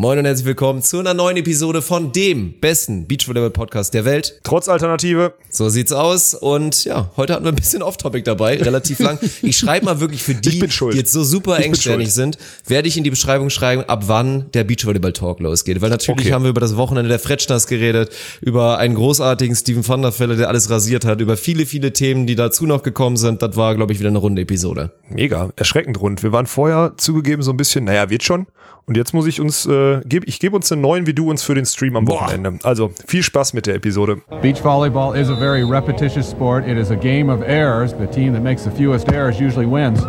Moin und herzlich willkommen zu einer neuen Episode von dem besten Beachvolleyball-Podcast der Welt. Trotz Alternative. So sieht's aus. Und ja, heute hatten wir ein bisschen Off-Topic dabei, relativ lang. Ich schreibe mal wirklich für die, die jetzt so super engständig sind, werde ich in die Beschreibung schreiben, ab wann der Beachvolleyball-Talk losgeht. Weil natürlich okay. haben wir über das Wochenende der Fretschners geredet, über einen großartigen Steven van der Velde, der alles rasiert hat, über viele, viele Themen, die dazu noch gekommen sind. Das war, glaube ich, wieder eine runde Episode. Mega, erschreckend rund. Wir waren vorher zugegeben so ein bisschen, naja, wird schon. Und jetzt muss ich uns, äh, geb, ich gebe uns einen neuen wie du uns für den Stream am Wochenende. Also viel Spaß mit der Episode. Beach volleyball is a very repetitious sport. It is a game of errors. The team that makes the fewest errors usually wins.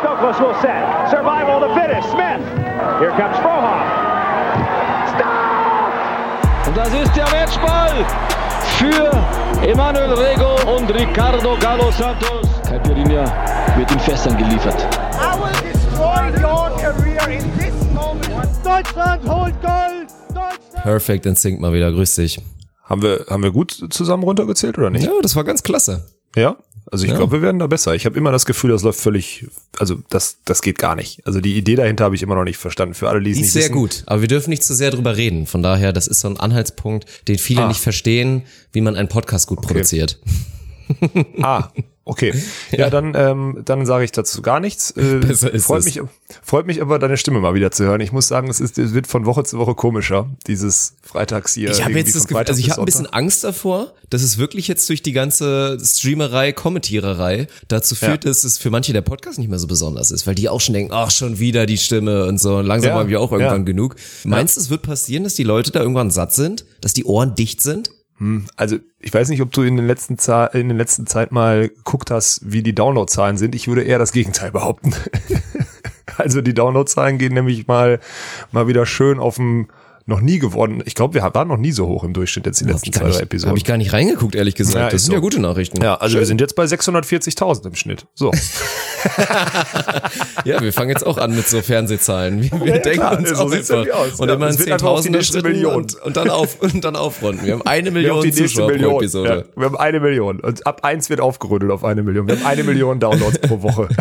Stokos will set. Survival the fittest. Smith. Here comes Frohoff. Stop! Und das ist der Matchball für Emanuel Rego und Ricardo Galo Santos. Caipirinha wird in Fässern geliefert. I will destroy your career. Deutschland holt Gold! Deutschland! Perfect in Sync mal wieder, grüß dich. Haben wir, haben wir gut zusammen runtergezählt oder nicht? Ja, das war ganz klasse. Ja? Also ich ja. glaube, wir werden da besser. Ich habe immer das Gefühl, das läuft völlig, also das, das geht gar nicht. Also die Idee dahinter habe ich immer noch nicht verstanden. Für alle, die es nicht sehr wissen. gut, aber wir dürfen nicht zu sehr drüber reden. Von daher, das ist so ein Anhaltspunkt, den viele ah. nicht verstehen, wie man einen Podcast gut okay. produziert. ah, Okay, ja, ja dann, ähm, dann sage ich dazu gar nichts. Äh, Besser ist freut es. mich, freut mich aber deine Stimme mal wieder zu hören. Ich muss sagen, es, ist, es wird von Woche zu Woche komischer, dieses Freitags hier. Ich habe jetzt das Gefühl, also ich habe ein bisschen Angst davor, dass es wirklich jetzt durch die ganze Streamerei, Kommentiererei dazu führt, ja. dass es für manche der Podcast nicht mehr so besonders ist, weil die auch schon denken, ach schon wieder die Stimme und so. Und langsam ja, haben wir auch irgendwann genug. Meinst du, es wird passieren, dass die Leute da irgendwann satt sind, dass die Ohren dicht sind? Hm, also ich weiß nicht, ob du in den letzten Zahl, in den letzten Zeit mal geguckt hast, wie die Downloadzahlen sind. Ich würde eher das Gegenteil behaupten. also die Downloadzahlen gehen nämlich mal mal wieder schön auf dem noch nie geworden. Ich glaube, wir waren noch nie so hoch im Durchschnitt jetzt die letzten zwei, drei Episoden. Habe ich gar nicht reingeguckt, ehrlich gesagt. Ja, das sind so. ja gute Nachrichten. Ja, also Schön. wir sind jetzt bei 640.000 im Schnitt. So. ja, wir fangen jetzt auch an mit so Fernsehzahlen. Wir, wir ja, denken klar, uns so auch einfach. Und ja, immer in Zehntausender Schritten und, und, dann auf, und dann aufrunden. Wir haben eine Million wir Zuschauer Million. pro Episode. Ja, wir haben eine Million. Und ab eins wird aufgerüttelt auf eine Million. Wir haben eine Million Downloads pro Woche.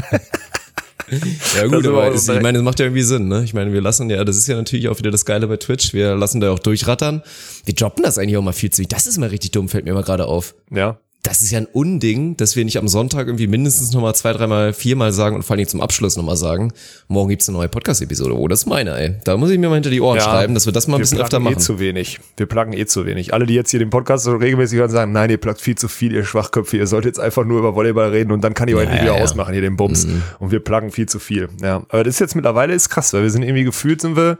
Ja gut, aber ist, ich meine, das macht ja irgendwie Sinn, ne? Ich meine, wir lassen ja, das ist ja natürlich auch wieder das Geile bei Twitch, wir lassen da auch durchrattern. Wir droppen das eigentlich auch mal viel zu. Das ist mal richtig dumm, fällt mir mal gerade auf. Ja das ist ja ein Unding, dass wir nicht am Sonntag irgendwie mindestens nochmal zwei, dreimal, viermal sagen und vor allem zum Abschluss nochmal sagen, morgen gibt's eine neue Podcast-Episode. Oh, das ist meine, ey. Da muss ich mir mal hinter die Ohren ja, schreiben, dass wir das mal ein bisschen öfter eh machen. Wir eh zu wenig. Wir plagen eh zu wenig. Alle, die jetzt hier den Podcast so regelmäßig hören, sagen, nein, ihr plagt viel zu viel, ihr Schwachköpfe, ihr sollt jetzt einfach nur über Volleyball reden und dann kann ich euch ja, wieder ausmachen, hier den Bums. Mhm. Und wir plagen viel zu viel. Ja, aber das ist jetzt mittlerweile ist krass, weil wir sind irgendwie gefühlt, sind wir,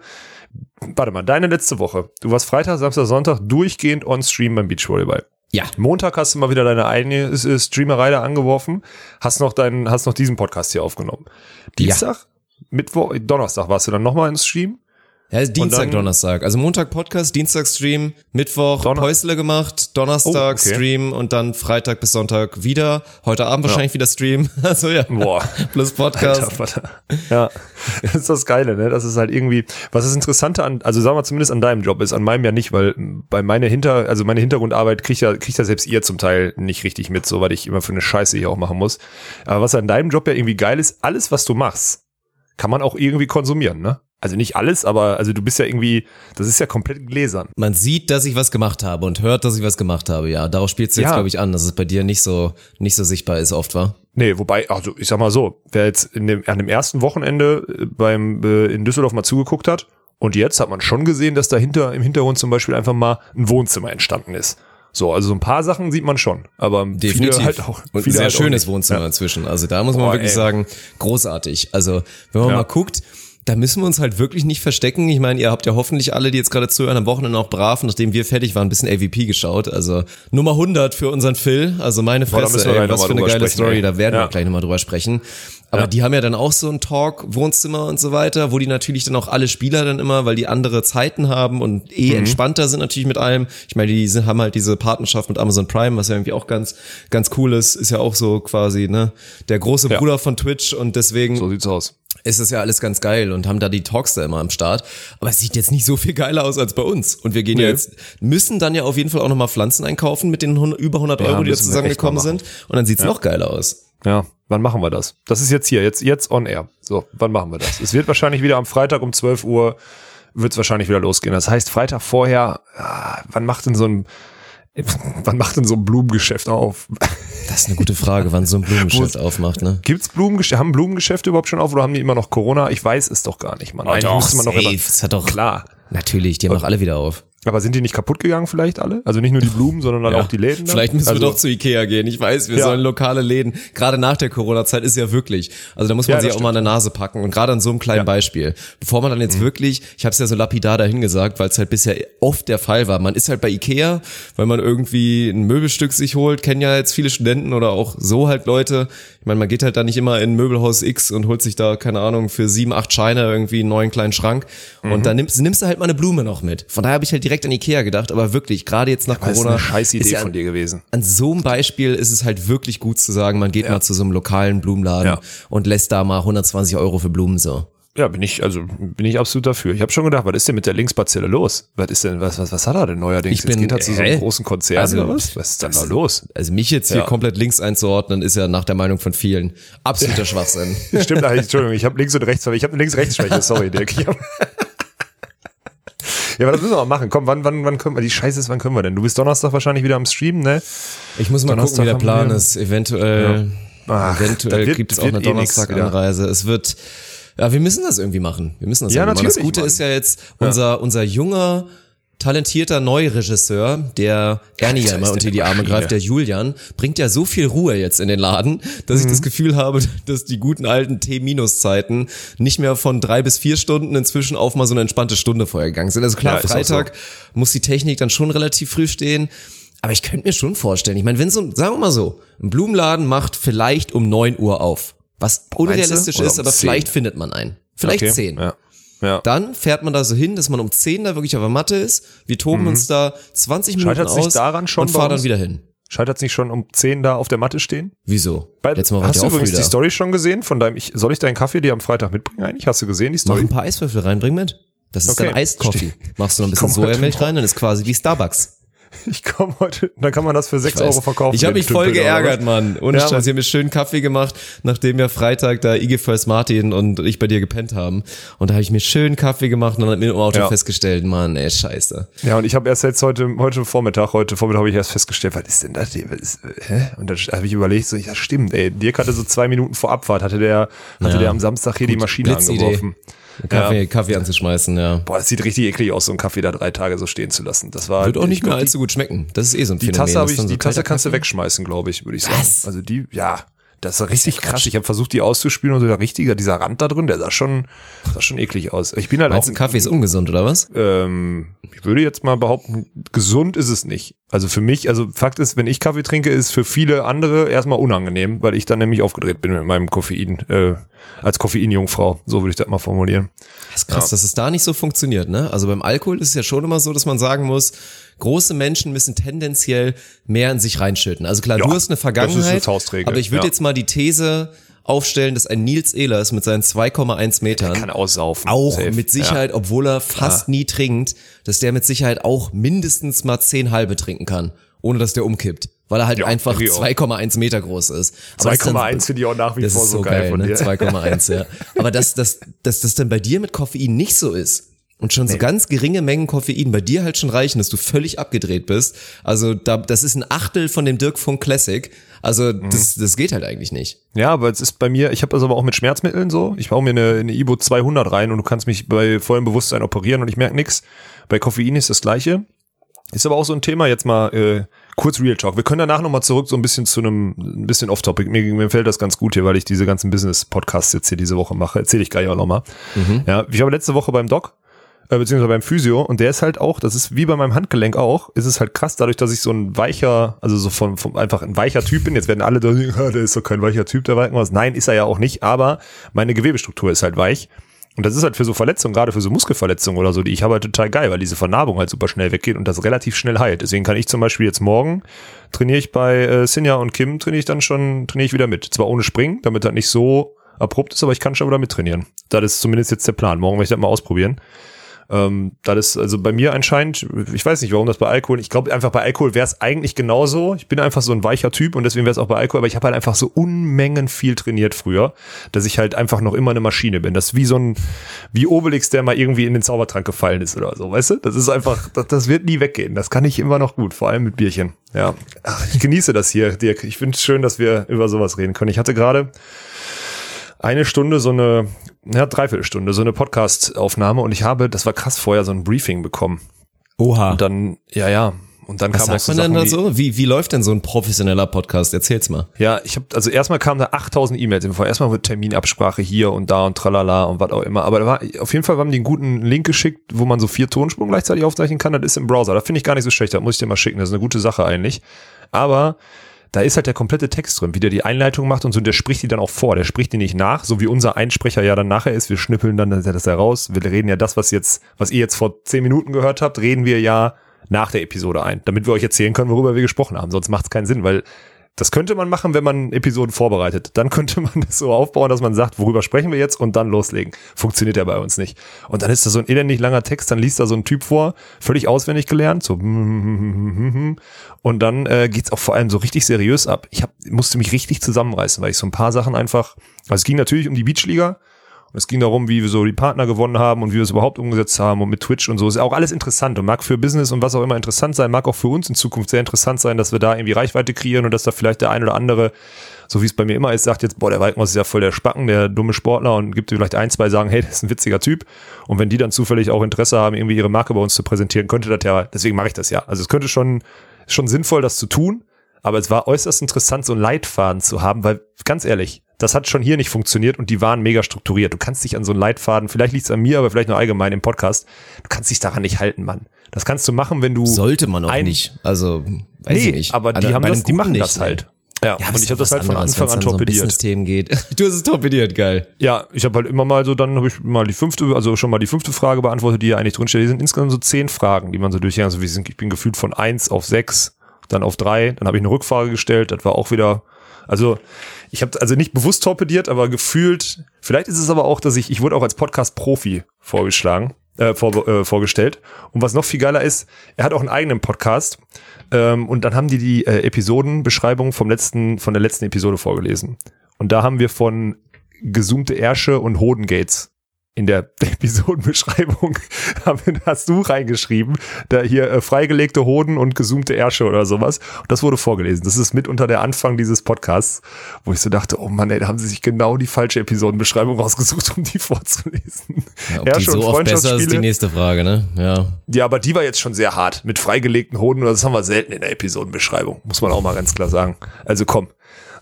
warte mal, deine letzte Woche. Du warst Freitag, Samstag, Sonntag durchgehend on Stream beim Beachvolleyball. Ja. Montag hast du mal wieder deine eigene Streamerei da angeworfen, hast noch deinen, hast noch diesen Podcast hier aufgenommen. Dienstag, ja. Mittwoch, Donnerstag warst du dann nochmal ins Stream. Ja, Dienstag, dann, Donnerstag. Also Montag Podcast, Dienstag Stream, Mittwoch Donner Päusle gemacht, Donnerstag oh, okay. Stream und dann Freitag bis Sonntag wieder. Heute Abend wahrscheinlich ja. wieder Stream. Also ja. Boah. Plus Podcast. Alter, ja. Das ist das Geile, ne? Das ist halt irgendwie, was das Interessante an, also sagen wir zumindest an deinem Job ist, an meinem ja nicht, weil bei meiner Hinter, also meine Hintergrundarbeit kriegt ja, kriegt ja selbst ihr zum Teil nicht richtig mit, so weil ich immer für eine Scheiße hier auch machen muss. Aber was an deinem Job ja irgendwie geil ist, alles was du machst, kann man auch irgendwie konsumieren, ne? Also nicht alles, aber also du bist ja irgendwie, das ist ja komplett gläsern. Man sieht, dass ich was gemacht habe und hört, dass ich was gemacht habe, ja. Darauf spielst du jetzt, ja. glaube ich, an, dass es bei dir nicht so, nicht so sichtbar ist oft, war. Nee, wobei, also ich sag mal so, wer jetzt in dem, an dem ersten Wochenende äh, beim äh, in Düsseldorf mal zugeguckt hat und jetzt hat man schon gesehen, dass dahinter im Hintergrund zum Beispiel einfach mal ein Wohnzimmer entstanden ist. So, also so ein paar Sachen sieht man schon, aber Definitiv. viele halt auch. Und ein sehr halt schönes Wohnzimmer ja. inzwischen. Also da muss man Boah, wirklich ey. sagen, großartig. Also wenn man ja. mal guckt, da müssen wir uns halt wirklich nicht verstecken. Ich meine, ihr habt ja hoffentlich alle, die jetzt gerade zuhören, am Wochenende auch brav, nachdem wir fertig waren, ein bisschen AVP geschaut. Also Nummer 100 für unseren Phil. Also meine Fresse, Boah, ey, was für eine geile Story. Ey. Da werden ja. wir gleich nochmal drüber sprechen. Aber ja. die haben ja dann auch so ein Talk, Wohnzimmer und so weiter, wo die natürlich dann auch alle Spieler dann immer, weil die andere Zeiten haben und eh mhm. entspannter sind natürlich mit allem. Ich meine, die sind, haben halt diese Partnerschaft mit Amazon Prime, was ja irgendwie auch ganz, ganz cool ist. Ist ja auch so quasi, ne, der große ja. Bruder von Twitch und deswegen. So sieht's aus ist es ja alles ganz geil und haben da die Talks da immer am Start. Aber es sieht jetzt nicht so viel geiler aus als bei uns. Und wir gehen nee. ja jetzt, müssen dann ja auf jeden Fall auch nochmal Pflanzen einkaufen mit den 100, über 100 ja, Euro, die da zusammengekommen sind. Und dann sieht's ja. noch geiler aus. Ja, wann machen wir das? Das ist jetzt hier, jetzt, jetzt on air. So, wann machen wir das? Es wird wahrscheinlich wieder am Freitag um 12 Uhr wird es wahrscheinlich wieder losgehen. Das heißt, Freitag vorher, ah, wann macht denn so ein Wann macht denn so ein Blumengeschäft auf? Das ist eine gute Frage, wann so ein Blumengeschäft aufmacht, ne? Gibt's Blumengeschäfte, haben Blumengeschäfte überhaupt schon auf oder haben die immer noch Corona? Ich weiß es doch gar nicht, Mann. Eigentlich doch, man noch safe. immer- Es hat doch- klar. Natürlich, die haben doch alle wieder auf. Aber sind die nicht kaputt gegangen vielleicht alle? Also nicht nur die Blumen, sondern dann auch die Läden? dann? Vielleicht müssen also, wir doch zu Ikea gehen. Ich weiß, wir Ja. sollen lokale Läden. Gerade nach der Corona-Zeit ist ja wirklich. Also da muss man Ja, sich auch mal an der Nase packen. Und gerade an so einem kleinen Ja. Mhm. Beispiel. Bevor man dann jetzt wirklich, ich habe es ja so lapidar dahin gesagt, weil es halt bisher oft der Fall war. Man ist halt bei Ikea, weil man irgendwie ein Möbelstück sich holt. Kennen ja jetzt viele Studenten oder auch so halt Leute. Ich meine, man geht halt da nicht immer in Möbelhaus X und holt sich da, keine Ahnung, für sieben, acht Scheine irgendwie einen neuen kleinen Schrank. Mhm. Und dann nimmst, nimmst du halt mal eine Blume noch mit. Von daher habe ich halt direkt an Ikea gedacht. Aber wirklich, gerade jetzt nach Das ist Corona. eine scheiß Idee ist ja von dir gewesen. an so einem Beispiel ist es halt wirklich gut zu sagen, man geht Ja. mal zu so einem lokalen Blumenladen Ja. und lässt da mal 120 Euro für Blumen so. Ja, bin ich, also bin ich absolut dafür. Ich habe schon gedacht, was ist denn mit der Linksbazille los? Was ist denn, was, was, was hat er denn neuerdings? Ich bin- Jetzt geht er zu so einem großen Konzert Also, oder was? Was ist denn da los? Also mich jetzt hier Ja. komplett links einzuordnen, ist ja nach der Meinung von vielen absoluter Schwachsinn. Stimmt, eigentlich, Entschuldigung, ich habe links und rechts, ich habe eine links-rechts-Schwäche, sorry, Dirk. Ich hab ja, aber das müssen wir mal machen. Komm, wann, wann, wann können wir, die Scheiße ist, wann können wir denn? Du bist Donnerstag wahrscheinlich wieder am Streamen, ne? Ich muss mal Donnerstag gucken, wie der Plan ist. Eventuell, Ach, eventuell gibt es auch eine eh Donnerstag-Anreise. Es wird, ja, wir müssen das irgendwie machen. Wir müssen das Ja, irgendwie machen. Das natürlich, Gute Mann. ist ja jetzt, unser, unser junger, talentierter Neuregisseur, der Ernie ja immer unter die Arme greift, der Julian, bringt ja so viel Ruhe jetzt in den Laden, dass Mhm. ich das Gefühl habe, dass die guten alten T-Zeiten nicht mehr von drei bis vier Stunden inzwischen auf mal so eine entspannte Stunde vorher gegangen sind. Also klar, Ja, Freitag muss die Technik dann schon relativ früh stehen. Aber ich könnte mir schon vorstellen, ich meine, wenn so, sagen wir mal so, ein Blumenladen macht vielleicht um 9 Uhr auf, was unrealistisch ist, um aber 10? vielleicht findet man einen. Vielleicht Okay, 10. Ja. Ja. Dann fährt man da so hin, dass man um 10 da wirklich auf der Matte ist. Wir toben uns da 20 Minuten Scheitert's Mhm. nicht aus daran schon und fahren dann wieder hin. Scheitert nicht schon um 10 da auf der Matte stehen? Wieso? Bei, Letztes Mal war hast du übrigens die. Story schon gesehen von deinem, ich, soll ich deinen Kaffee dir am Freitag mitbringen eigentlich? Hast du gesehen, die Mach Story? ein paar Eiswürfel reinbring mit. Das ist Okay. dann Iced Coffee. Machst du noch ein bisschen Sojamilch rein, dann ist quasi wie Starbucks. Ich komme heute, dann kann man das für 6 Ich weiß. Euro verkaufen. Ich habe mich voll Tümpel, geärgert? Mann. Ohne Ja, Scheiß. Ich habe mir schön Kaffee gemacht, nachdem wir Freitag da IG First Martin und ich bei dir gepennt haben. Und da habe ich mir schön Kaffee gemacht und dann hat mir im Auto Ja. festgestellt, Mann, ey, scheiße. Ja, und ich habe erst jetzt heute, heute Vormittag, heute Vormittag habe ich erst festgestellt, was ist denn das? Was ist, hä? Und dann habe ich überlegt, so, ja stimmt, ey, Dirk hatte so zwei Minuten vor Abfahrt, hatte der, hatte Ja. der am Samstag hier die Maschine Blitzidee. angeworfen. Kaffee, Kaffee anzuschmeißen, ja. Boah, das sieht richtig eklig aus, so einen Kaffee da drei Tage so stehen zu lassen. Das war Wird auch nicht ich mehr allzu gut schmecken. Das ist eh so ein Die, die Phänomen. Tasse ich, die Tasse kannst du wegschmeißen, glaube ich, würde ich sagen. Was? Also die, ja, das ist richtig krass. Ich habe versucht, die auszuspülen und so der richtige, dieser Rand da drin, der sah schon, sah schon eklig aus. Ich bin halt Meinst auch, du, Kaffee ist ungesund, oder was? ähm, ich würde jetzt mal behaupten, gesund ist es nicht. Also für mich, also Fakt ist, wenn ich Kaffee trinke, ist für viele andere erstmal unangenehm, weil ich dann nämlich aufgedreht bin mit meinem Koffein, äh, als Koffeinjungfrau. So würde ich das mal formulieren. Das ist krass, dass es da nicht so funktioniert, ne? Also beim Alkohol ist es ja schon immer so, dass man sagen muss, große Menschen müssen tendenziell mehr in sich reinschütten. Also klar, Ja, du hast eine eine Vergangenheit, Faustregel, aber ich würde ja. jetzt mal die These aufstellen, dass ein Nils Ehlers mit seinen 2,1 Metern Kann aussaufen. auch Safe. mit Sicherheit, obwohl er fast nie trinkt, dass der mit Sicherheit auch mindestens mal 10 halbe trinken kann, ohne dass der umkippt. Weil er halt Ja, einfach denke ich auch. 2,1 Meter groß ist. Aber das ist dann- 2,1 finde ich auch nach wie vor so geil, geil, von ne? dir. 2,1, ja. Aber dass, dass, dass das dann bei dir mit Koffein nicht so ist und schon so ganz geringe Mengen Koffein bei dir halt schon reichen, dass du völlig abgedreht bist. Also da, das ist ein Achtel von dem Dirk Funk Classic. Also Mhm. das, das geht halt eigentlich nicht. Ja, aber es ist bei mir, ich habe das aber auch mit Schmerzmitteln so. Ich baue mir eine, eine Ibo 200 rein und du kannst mich bei vollem Bewusstsein operieren und ich merke nix. Bei Koffein ist das gleiche. Ist aber auch so ein Thema, jetzt mal äh, kurz Real Talk. Wir können danach nochmal zurück so ein bisschen zu einem, ein bisschen Off-Topic. Mir, mir fällt das ganz gut hier, weil ich diese ganzen Business-Podcasts jetzt hier diese Woche mache. Erzähle ich gleich auch nochmal. Ja, ich war letzte Woche beim Doc, äh, beziehungsweise beim Physio und der ist halt auch, das ist wie bei meinem Handgelenk auch, ist es halt krass, dadurch, dass ich so ein weicher, also so von, von einfach ein weicher Typ bin. Jetzt werden alle da, ja, der ist doch kein weicher Typ, der was. Nein, ist er ja auch nicht, aber meine Gewebestruktur ist halt weich. Und das ist halt für so Verletzungen, gerade für so Muskelverletzungen oder so, die ich habe halt total geil, weil diese Vernarbung halt super schnell weggeht und das relativ schnell heilt. Deswegen kann ich zum Beispiel jetzt morgen trainiere ich bei äh, Sinja und Kim, trainiere ich dann schon, trainiere ich wieder mit. Zwar ohne Springen, damit das nicht so abrupt ist, aber ich kann schon wieder mit trainieren. Das ist zumindest jetzt der Plan. Morgen werde ich das mal ausprobieren. Ähm, das ist also bei mir anscheinend, ich weiß nicht, warum das bei Alkohol, ich glaube einfach bei Alkohol wäre es eigentlich genauso. Ich bin einfach so ein weicher Typ und deswegen wäre es auch bei Alkohol, aber ich habe halt einfach so Unmengen viel trainiert früher, dass ich halt einfach noch immer eine Maschine bin. Das ist wie so ein, wie Obelix, der mal irgendwie in den Zaubertrank gefallen ist oder so, weißt du? Das ist einfach, das, das wird nie weggehen. Das kann ich immer noch gut, vor allem mit Bierchen. Ja, Ach, ich genieße das hier, Dirk. Ich finde es schön, dass wir über sowas reden können. Ich hatte gerade eine Stunde so eine, ja, Dreiviertelstunde, so eine Podcast-Aufnahme und ich habe, das war krass, vorher so ein Briefing bekommen. Oha. Und dann, ja, ja. Und dann Was kam auch sagt so man denn Sachen da wie, so? Wie, wie läuft denn so ein professioneller Podcast? Erzähl's mal. Ja, ich habe also erstmal kamen da 8000 E-Mails im Vorfeld. Erstmal wird Terminabsprache hier und da und tralala und was auch immer. Aber da war, auf jeden Fall haben die einen guten Link geschickt, wo man so vier Tonspuren gleichzeitig aufzeichnen kann. Das ist im Browser. Da finde ich gar nicht so schlecht. Da muss ich dir mal schicken. Das ist eine gute Sache eigentlich. Aber da ist halt der komplette Text drin, wie der die Einleitung macht und so, und der spricht die dann auch vor. Der spricht die nicht nach, so wie unser Einsprecher ja dann nachher ist. Wir schnippeln dann das heraus. Wir reden ja das, was jetzt, was ihr jetzt vor zehn Minuten gehört habt, reden wir ja nach der Episode ein, damit wir euch erzählen können, worüber wir gesprochen haben. Sonst macht es keinen Sinn, weil das könnte man machen, wenn man Episoden vorbereitet. Dann könnte man das so aufbauen, dass man sagt, worüber sprechen wir jetzt und dann loslegen. Funktioniert ja bei uns nicht. Und dann ist da so ein elendig langer Text, dann liest da so ein Typ vor, völlig auswendig gelernt, so und dann äh, geht's auch vor allem so richtig seriös ab. Ich hab, musste mich richtig zusammenreißen, weil ich so ein paar Sachen einfach, also es ging natürlich um die Beachliga, und es ging darum, wie wir so die Partner gewonnen haben und wie wir es überhaupt umgesetzt haben und mit Twitch und so. Ist auch alles interessant und mag für Business und was auch immer interessant sein, mag auch für uns in Zukunft sehr interessant sein, dass wir da irgendwie Reichweite kreieren und dass da vielleicht der ein oder andere, so wie es bei mir immer ist, sagt jetzt, boah, der Walkmaus ist ja voll der Spacken, der dumme Sportler und gibt vielleicht ein, zwei sagen, hey, das ist ein witziger Typ. Und wenn die dann zufällig auch Interesse haben, irgendwie ihre Marke bei uns zu präsentieren, könnte das ja, deswegen mache ich das ja. Also es könnte schon, schon sinnvoll, das zu tun. Aber es war äußerst interessant, so einen Leitfaden zu haben, weil ganz ehrlich, das hat schon hier nicht funktioniert und die waren mega strukturiert. Du kannst dich an so einen Leitfaden, vielleicht liegt es an mir, aber vielleicht nur allgemein im Podcast, du kannst dich daran nicht halten, Mann. Das kannst du machen, wenn du. Sollte man auch ein- nicht. Also, weiß nee, ich nicht. aber die Also, haben das, die machen nicht, das ne? halt. Ja, Ja, und ich habe das halt von Anfang an dann so um torpediert. Business-Themen geht. Du hast es torpediert, geil. Ja, ich habe halt immer mal so, dann habe ich mal die fünfte, also schon mal die fünfte Frage beantwortet, die hier eigentlich drinsteht. Die sind insgesamt so zehn Fragen, die man so durchgeht. Also wir sind, ich bin gefühlt von eins auf sechs, dann auf drei, dann habe ich eine Rückfrage gestellt, das war auch wieder, also ich habe also nicht bewusst torpediert, aber gefühlt, vielleicht ist es aber auch, dass ich, ich wurde auch als Podcast-Profi vorgeschlagen, äh, vor, äh, vorgestellt. Und was noch viel geiler ist, er hat auch einen eigenen Podcast. Ähm, und dann haben die die äh, Episodenbeschreibung vom letzten, von der letzten Episode vorgelesen. Und da haben wir von gezoomte Ärsche und Hodengates in der Episodenbeschreibung hast du reingeschrieben, da hier äh, freigelegte Hoden und gezoomte Ärsche oder sowas. Und das wurde vorgelesen. Das ist mitunter der Anfang dieses Podcasts, wo ich so dachte, oh Mann, ey, da haben sie sich genau die falsche Episodenbeschreibung rausgesucht, um die vorzulesen. Ja, ob die so oft besser ist, die nächste Frage, ne? Ja. Ja, aber die war jetzt schon sehr hart. Mit freigelegten Hoden, das haben wir selten in der Episodenbeschreibung. Muss man auch mal ganz klar sagen. Also komm.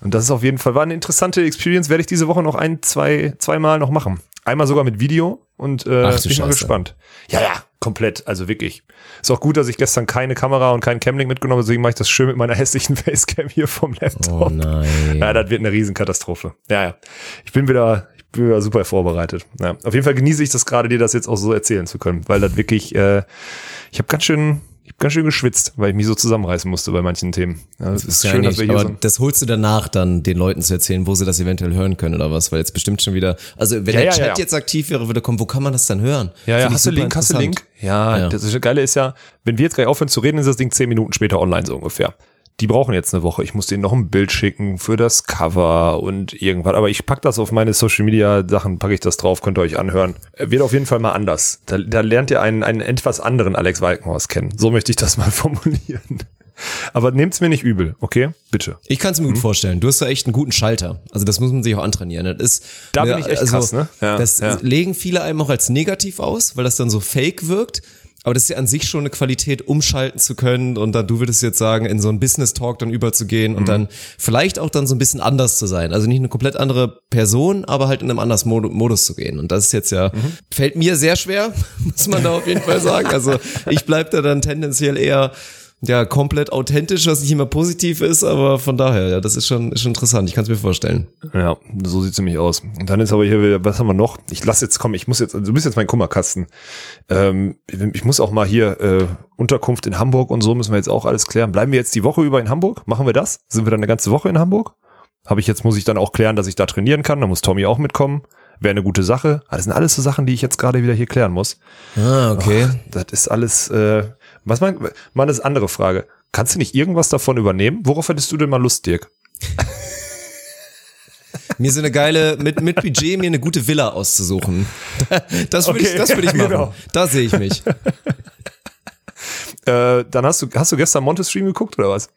Und das ist auf jeden Fall, war eine interessante Experience, werde ich diese Woche noch ein, zwei, zweimal noch machen. Einmal sogar mit Video und äh, Ach du bin mal gespannt. Ja, ja, komplett, also wirklich. Ist auch gut, dass ich gestern keine Kamera und keinen Camlink mitgenommen habe, deswegen mache ich das schön mit meiner hässlichen Facecam hier vom Laptop. Oh nein. Ja, das wird eine Riesenkatastrophe. Ja, ja. Ich bin wieder, ich bin wieder super vorbereitet. Ja. Auf jeden Fall genieße ich das gerade, dir das jetzt auch so erzählen zu können, weil das wirklich, äh, ich habe ganz schön, ich hab ganz schön geschwitzt, weil ich mich so zusammenreißen musste bei manchen Themen. Ja, es ist Ja, schön, dass wir hier aber so. das holst du danach dann den Leuten zu erzählen, wo sie das eventuell hören können oder was, weil jetzt bestimmt schon wieder, also wenn Ja, der Chat jetzt aktiv wäre, würde kommen, wo kann man das dann hören? Ja, ja, hast du Link, hast du. Link? Ja, das ist, das Geile ist ja, wenn wir jetzt gleich aufhören zu reden, ist das Ding zehn Minuten später online so ungefähr. Die brauchen jetzt eine Woche. Ich muss denen noch ein Bild schicken für das Cover und irgendwas. Aber ich pack das auf meine Social Media Sachen, packe ich das drauf, könnt ihr euch anhören. Äh, Wird auf jeden Fall mal anders. Da, da lernt ihr einen, einen etwas anderen Alex Walkenhorst kennen. So möchte ich das mal formulieren. Aber nehmt's mir nicht übel, okay? Bitte. Ich kann es mir gut vorstellen. Du hast da echt einen guten Schalter. Also das muss man sich auch antrainieren. Das ist, Da bin ich echt krass, ne? Ja, das ja. legen viele einem auch als negativ aus, weil das dann so fake wirkt. Aber das ist ja an sich schon eine Qualität, umschalten zu können und dann, du würdest jetzt sagen, in so einen Business-Talk dann überzugehen Mhm. und dann vielleicht auch dann so ein bisschen anders zu sein. Also nicht eine komplett andere Person, aber halt in einem anderen Mod Modus zu gehen. Und das ist jetzt ja, Mhm. fällt mir sehr schwer, muss man da auf jeden Fall sagen. Also ich bleib da dann tendenziell eher ja, komplett authentisch, was nicht immer positiv ist, aber von daher, ja, das ist schon, ist schon interessant. Ich kann es mir vorstellen. Ja, so sieht's nämlich aus. Und dann ist aber hier wieder, was haben wir noch? Ich lass jetzt, komm, ich muss jetzt, du bist jetzt mein Kummerkasten. Ähm, ich muss auch mal hier äh, Unterkunft in Hamburg und so müssen wir jetzt auch alles klären. Bleiben wir jetzt die Woche über in Hamburg? Machen wir das? Sind wir dann eine ganze Woche in Hamburg? Habe ich jetzt, muss ich dann auch klären, dass ich da trainieren kann. Da muss Tommy auch mitkommen. wäre eine gute Sache. Aber das sind alles so Sachen, die ich jetzt gerade wieder hier klären muss. Ah, okay. Oh, das ist alles, äh, was mein, mal eine andere Frage. Kannst du nicht irgendwas davon übernehmen? Worauf hättest du denn mal Lust, Dirk? mir so eine geile, mit, mit Budget mir eine gute Villa auszusuchen. Das würde Okay, ich, das würde ich machen. genau. Da sehe ich mich. Äh, dann hast du, hast du gestern Monte Stream geguckt oder was?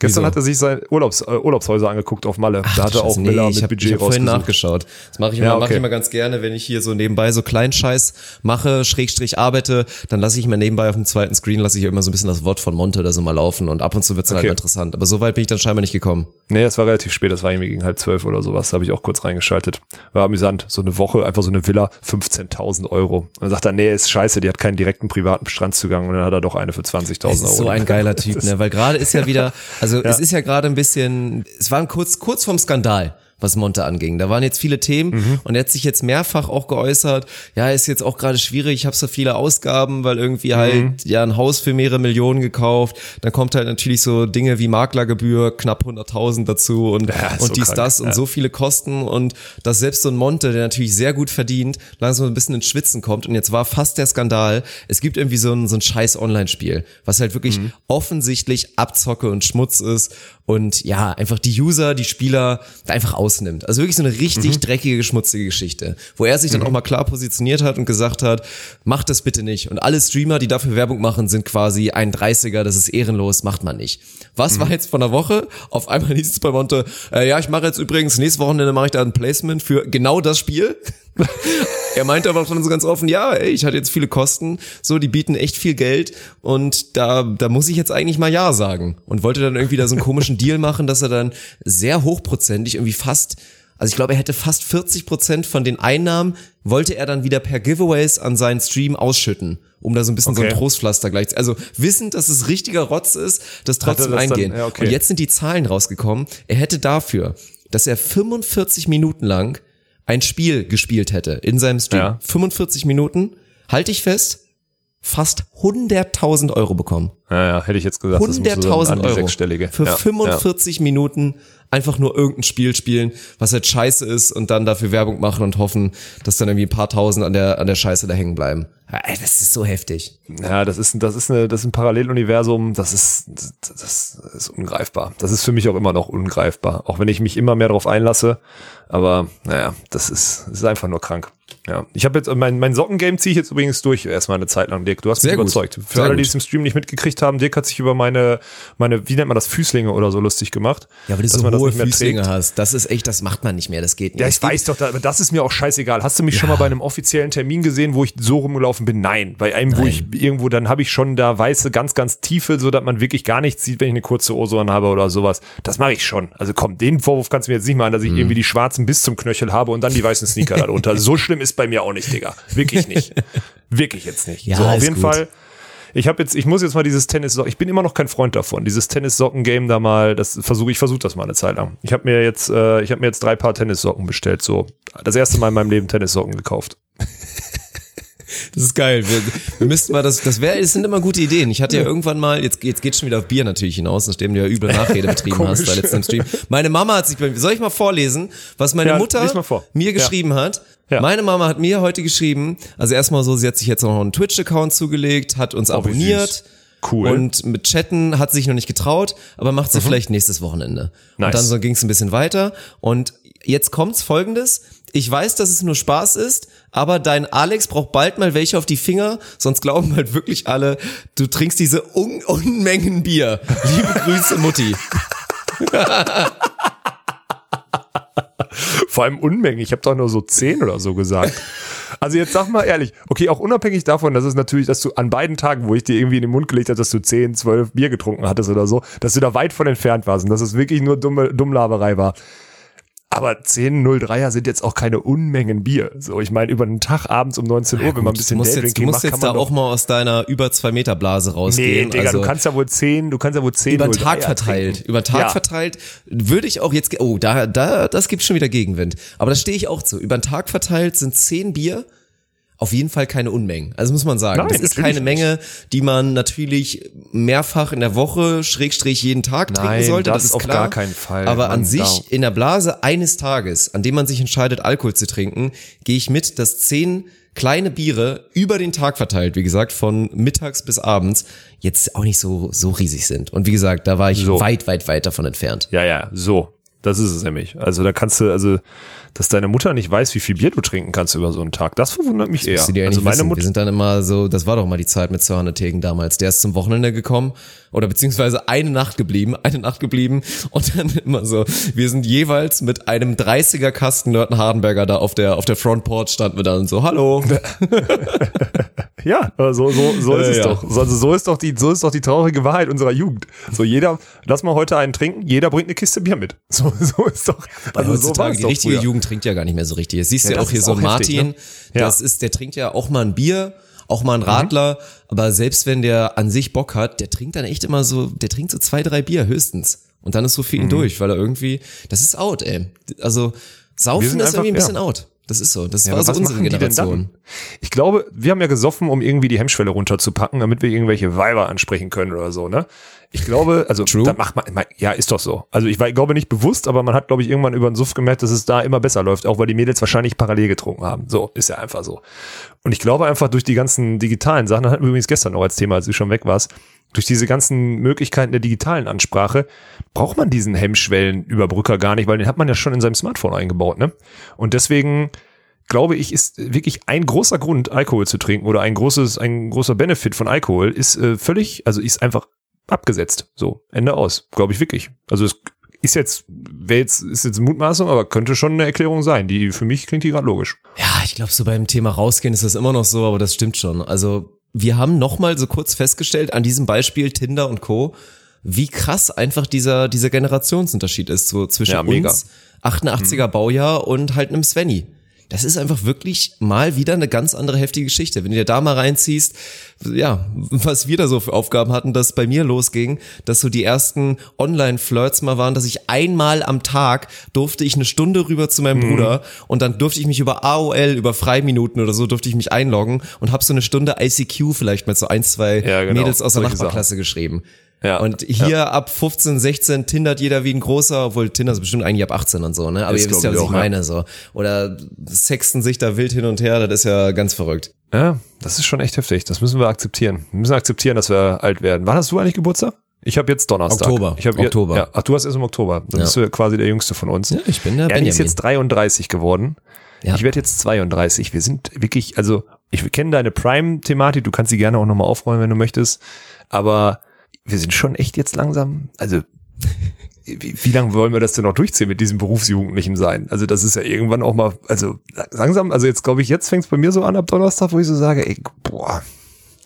Gestern Wieso? hat er sich sein Urlaubs, äh, Urlaubshäuser angeguckt auf Malle. da hat er auch Villa ich mit hab, Budget ich hab vorhin nachgeschaut. Das mache ich, Ja, immer, mach okay. ich immer ganz gerne, wenn ich hier so nebenbei so kleinen Scheiß mache, Schrägstrich arbeite, dann lasse ich mir nebenbei auf dem zweiten Screen, lasse ich immer so ein bisschen das Wort von Monte oder so mal laufen und ab und zu wird's dann Okay. halt interessant. Aber so weit bin ich dann scheinbar nicht gekommen. Nee, es war relativ spät, das war irgendwie gegen halb zwölf oder sowas, da habe ich auch kurz reingeschaltet. War amüsant, so eine Woche, einfach so eine Villa, 15.000 Euro. Und dann sagt er, nee, ist scheiße, die hat keinen direkten privaten Strandzugang und dann hat er doch eine für 20.000 Euro. Es ist so ein geiler Typ, ne? Weil gerade ist ja wieder, also es ist ja gerade ein bisschen, es war kurz, kurz vorm Skandal was Monte anging. Da waren jetzt viele Themen Mhm. und er hat sich jetzt mehrfach auch geäußert, ja, ist jetzt auch gerade schwierig, ich habe so viele Ausgaben, weil irgendwie halt Mhm. ja ein Haus für mehrere Millionen gekauft, dann kommt halt natürlich so Dinge wie Maklergebühr, knapp 100.000 dazu und, Ja, und so dies, krank, das und ja. so viele Kosten und dass selbst so ein Monte, der natürlich sehr gut verdient, langsam ein bisschen ins Schwitzen kommt und jetzt war fast der Skandal, es gibt irgendwie so ein, so ein scheiß Online-Spiel, was halt wirklich Mhm. offensichtlich Abzocke und Schmutz ist und ja, einfach die User, die Spieler da einfach ausnimmt. Also wirklich so eine richtig Mhm. dreckige, schmutzige Geschichte, wo er sich dann auch mal klar positioniert hat und gesagt hat, macht das bitte nicht. Und alle Streamer, die dafür Werbung machen, sind quasi ein 30er, das ist ehrenlos, macht man nicht. Was Mhm. war jetzt von der Woche? Auf einmal hieß es bei Monte, äh, ja, ich mache jetzt übrigens, nächstes Wochenende mache ich da ein Placement für genau das Spiel. Er meinte aber schon so ganz offen, ja, ey, ich hatte jetzt viele Kosten, so, die bieten echt viel Geld und da, da muss ich jetzt eigentlich mal Ja sagen. Und wollte dann irgendwie da so einen komischen Deal machen, dass er dann sehr hochprozentig irgendwie fast, also ich glaube, er hätte fast 40 Prozent von den Einnahmen, wollte er dann wieder per Giveaways an seinen Stream ausschütten. Um da so ein bisschen so ein Okay. Trostpflaster gleich, also wissend, dass es richtiger Rotz ist, das trotzdem das dann- eingehen. ja, okay. Und jetzt sind die Zahlen rausgekommen. Er hätte dafür, dass er 45 Minuten lang ein Spiel gespielt hätte in seinem Stream. Ja. 45 Minuten, halte ich fest, fast 100.000 Euro bekommen. Ja, ja, hätte ich jetzt gesagt, das muss so 100.000 an die Euro für ja, 45 Minuten einfach nur irgendein Spiel spielen, was halt scheiße ist und dann dafür Werbung machen und hoffen, dass dann irgendwie ein paar Tausend an der, an der Scheiße da hängen bleiben. Das ist so heftig. Ja, das ist, das ist eine, das ist ein Paralleluniversum, das ist, das, das ist ungreifbar. Das ist für mich auch immer noch ungreifbar. Auch wenn ich mich immer mehr darauf einlasse. Aber, naja, das ist, das ist einfach nur krank. Ja. Ich habe jetzt, mein, mein Sockengame ziehe ich jetzt übrigens durch erstmal eine Zeit lang, Dirk. Du hast mich Sehr gut. überzeugt. Für Sehr alle, die gut. es im Stream nicht mitgekriegt haben, Dirk hat sich über meine, meine, wie nennt man das, Füßlinge oder so lustig gemacht. Ja, weil du so hohe Füßlinge trägt. hast. Das ist echt, das macht man nicht mehr, das geht nicht. Ja, ich weiß doch, das ist mir auch scheißegal. Hast du mich schon mal bei einem offiziellen Termin gesehen, wo ich so rumgelaufen bin? Nein. Bei einem, wo ich irgendwo, dann habe ich schon da weiße, ganz, ganz tiefe, so dass man wirklich gar nichts sieht, wenn ich eine kurze an habe oder sowas. Das mache ich schon. Also komm, den Vorwurf kannst du mir jetzt nicht machen, dass ich irgendwie die schwarzen bis zum Knöchel habe und dann die weißen Sneaker darunter. So schlimm ist bei mir auch nicht, Digga. Wirklich nicht. Wirklich jetzt nicht. Ja, so, auf jeden gut. Fall. Ich habe jetzt, ich muss jetzt mal dieses Tennis, ich bin immer noch kein Freund davon. Dieses Tennissocken-Game da mal, das versuche ich, versuche das mal eine Zeit lang. Ich habe mir jetzt, äh, ich habe mir jetzt drei Paar Tennissocken bestellt. So, das erste Mal in meinem Leben Tennissocken gekauft. Das ist geil. Wir, wir müssten mal das, das wäre, das sind immer gute Ideen. Ich hatte ja irgendwann mal, jetzt, jetzt geht's schon wieder auf Bier natürlich hinaus, nachdem du ja üble Nachrede betrieben hast bei letztem Stream. Meine Mama hat sich bei soll ich mal vorlesen, was meine Ja, Mutter mir Ja. geschrieben hat? Ja. Meine Mama hat mir heute geschrieben, also erstmal so, sie hat sich jetzt noch einen Twitch-Account zugelegt, hat uns Oh, abonniert. Cool. Und mit Chatten hat sie sich noch nicht getraut, aber macht sie vielleicht nächstes Wochenende. Mhm. Nice. Und dann so ging es ein bisschen weiter. Und jetzt kommt's folgendes. Ich weiß, dass es nur Spaß ist, aber dein Alex braucht bald mal welche auf die Finger, sonst glauben halt wirklich alle, du trinkst diese Un Unmengen Bier. Liebe Grüße, Mutti. Vor allem Unmengen. Ich habe doch nur so zehn oder so gesagt. Also jetzt sag mal ehrlich, okay, auch unabhängig davon, dass es natürlich, dass du an beiden Tagen, wo ich dir irgendwie in den Mund gelegt habe, dass du 10, 12 Bier getrunken hattest oder so, dass du da weit von entfernt warst und dass es wirklich nur dumme Dummlaberei war. Aber 10 03er sind jetzt auch keine Unmengen Bier. So, ich meine, über den Tag abends um 19 Uhr, wenn man ein bisschen du musst jetzt, du Daydrinking musst macht, jetzt da auch mal aus deiner über zwei Meter Blase Nee, rausgehen. Digga, also, du kannst ja wohl 10, du kannst ja wohl 10 über den 03er Tag verteilt, trinken. über den Tag Ja. verteilt, würde ich auch jetzt, oh, da, da, das gibt schon wieder Gegenwind. Aber da stehe ich auch zu. Über den Tag verteilt sind zehn Bier. Auf jeden Fall keine Unmengen. Also muss man sagen, Nein, das ist keine Menge, die man natürlich mehrfach in der Woche, Schrägstrich jeden Tag trinken Nein, sollte. das Das, ist auf klar. gar keinen Fall. Aber Mann, an sich darum. in der Blase eines Tages, an dem man sich entscheidet, Alkohol zu trinken, gehe ich mit, dass zehn kleine Biere über den Tag verteilt, wie gesagt, von mittags bis abends, jetzt auch nicht so, so riesig sind. Und wie gesagt, da war ich So. weit, weit, weit davon entfernt. Ja, ja, so. Das ist es nämlich. Also da kannst du, also, dass deine Mutter nicht weiß, wie viel Bier du trinken kannst über so einen Tag, das verwundert mich eher. Müsst ihr die Also eigentlich meine wissen. Wir Mutter, sind dann immer so, das war doch mal die Zeit mit Sören Tegen damals. Der ist zum Wochenende gekommen oder beziehungsweise eine Nacht geblieben, eine Nacht geblieben und dann immer so, wir sind jeweils mit einem 30er Kasten Nörten Hardenberger da auf der, auf der Frontport standen wir dann so, hallo. ja, so, so, so ist Ja, es ja. doch. So- Also so ist doch die, so ist doch die traurige Wahrheit unserer Jugend. So jeder, lass mal heute einen trinken, jeder bringt eine Kiste Bier mit. So, so ist doch, also so war die richtige früher. Jugend trinkt ja gar nicht mehr so richtig. Das siehst du Ja, auch hier so auch ein heftig, Martin. ne? Ja. Das ist, der trinkt ja auch mal ein Bier, auch mal ein Radler, aber selbst wenn der an sich Bock hat, der trinkt dann echt immer so, der trinkt so zwei, drei Bier höchstens. Und dann ist so für ihn durch, weil er irgendwie, das ist out, ey. Also, saufen ist einfach- irgendwie ein bisschen ja. out. Das ist so. Das Ja, war so unsere Generation. Ich glaube, wir haben ja gesoffen, um irgendwie die Hemmschwelle runterzupacken, damit wir irgendwelche Weiber ansprechen können oder so, ne? Ich glaube, also True. da macht man, ja, ist doch so. Also ich, war, ich glaube nicht bewusst, aber man hat, glaube ich, irgendwann über den Suff gemerkt, dass es da immer besser läuft, auch weil die Mädels wahrscheinlich parallel getrunken haben. So, ist ja einfach so. Und ich glaube einfach durch die ganzen digitalen Sachen, das hatten wir übrigens gestern noch als Thema, als du schon weg warst, durch diese ganzen Möglichkeiten der digitalen Ansprache braucht man diesen Hemmschwellenüberbrücker gar nicht, weil den hat man ja schon in seinem Smartphone eingebaut, ne? Und deswegen glaube ich, ist wirklich ein großer Grund, Alkohol zu trinken oder ein großes, ein großer Benefit von Alkohol ist äh, völlig, also ist einfach abgesetzt. So, Ende aus. Glaube ich wirklich. Also es ist jetzt, wäre jetzt, ist jetzt Mutmaßung, aber könnte schon eine Erklärung sein. Die, für mich klingt die gerade logisch. Ja, ich glaube, so beim Thema rausgehen ist das immer noch so, aber das stimmt schon. Also, wir haben nochmal so kurz festgestellt an diesem Beispiel Tinder und Co., wie krass einfach dieser, dieser Generationsunterschied ist, so zwischen Ja, uns, 88er Baujahr und halt einem Svenny. Das ist einfach wirklich mal wieder eine ganz andere heftige Geschichte. Wenn du dir da mal reinziehst, ja, was wir da so für Aufgaben hatten, dass bei mir losging, dass so die ersten Online-Flirts mal waren, dass ich einmal am Tag durfte ich eine Stunde rüber zu Mhm. meinem Bruder und dann durfte ich mich über AOL, über Freiminuten oder so, durfte ich mich einloggen und habe so eine Stunde ICQ vielleicht mit so ein, zwei Ja, genau. Mädels aus der Nachbarklasse geschrieben. Ja. Und hier ab 15, 16 tindert jeder wie ein großer, obwohl Tinder ist bestimmt eigentlich ab 18 und so, ne? Aber Ist, ihr wisst ja, was ich auch, ja. meine, so. Oder sexten sich da wild hin und her, das ist ja ganz verrückt. Ja, das ist schon echt heftig. Das müssen wir akzeptieren. Wir müssen akzeptieren, dass wir alt werden. Wann hast du eigentlich Geburtstag? Ich habe jetzt Donnerstag. Oktober. Ich hab Oktober. Ja, ach, du hast erst im Oktober. Dann Ja. bist du quasi der Jüngste von uns. Ja, ich bin der Ja, die ist Benjamin. jetzt 33 geworden. Ja. Ich werde jetzt 32. Wir sind wirklich, also ich kenne deine Prime-Thematik, du kannst sie gerne auch nochmal aufrollen, wenn du möchtest. Aber wir sind schon echt jetzt langsam, also wie, wie lange wollen wir das denn noch durchziehen mit diesem Berufsjugendlichen sein? Also das ist ja irgendwann auch mal, also langsam, also jetzt glaube ich, jetzt fängt es bei mir so an ab Donnerstag, wo ich so sage, ey, boah,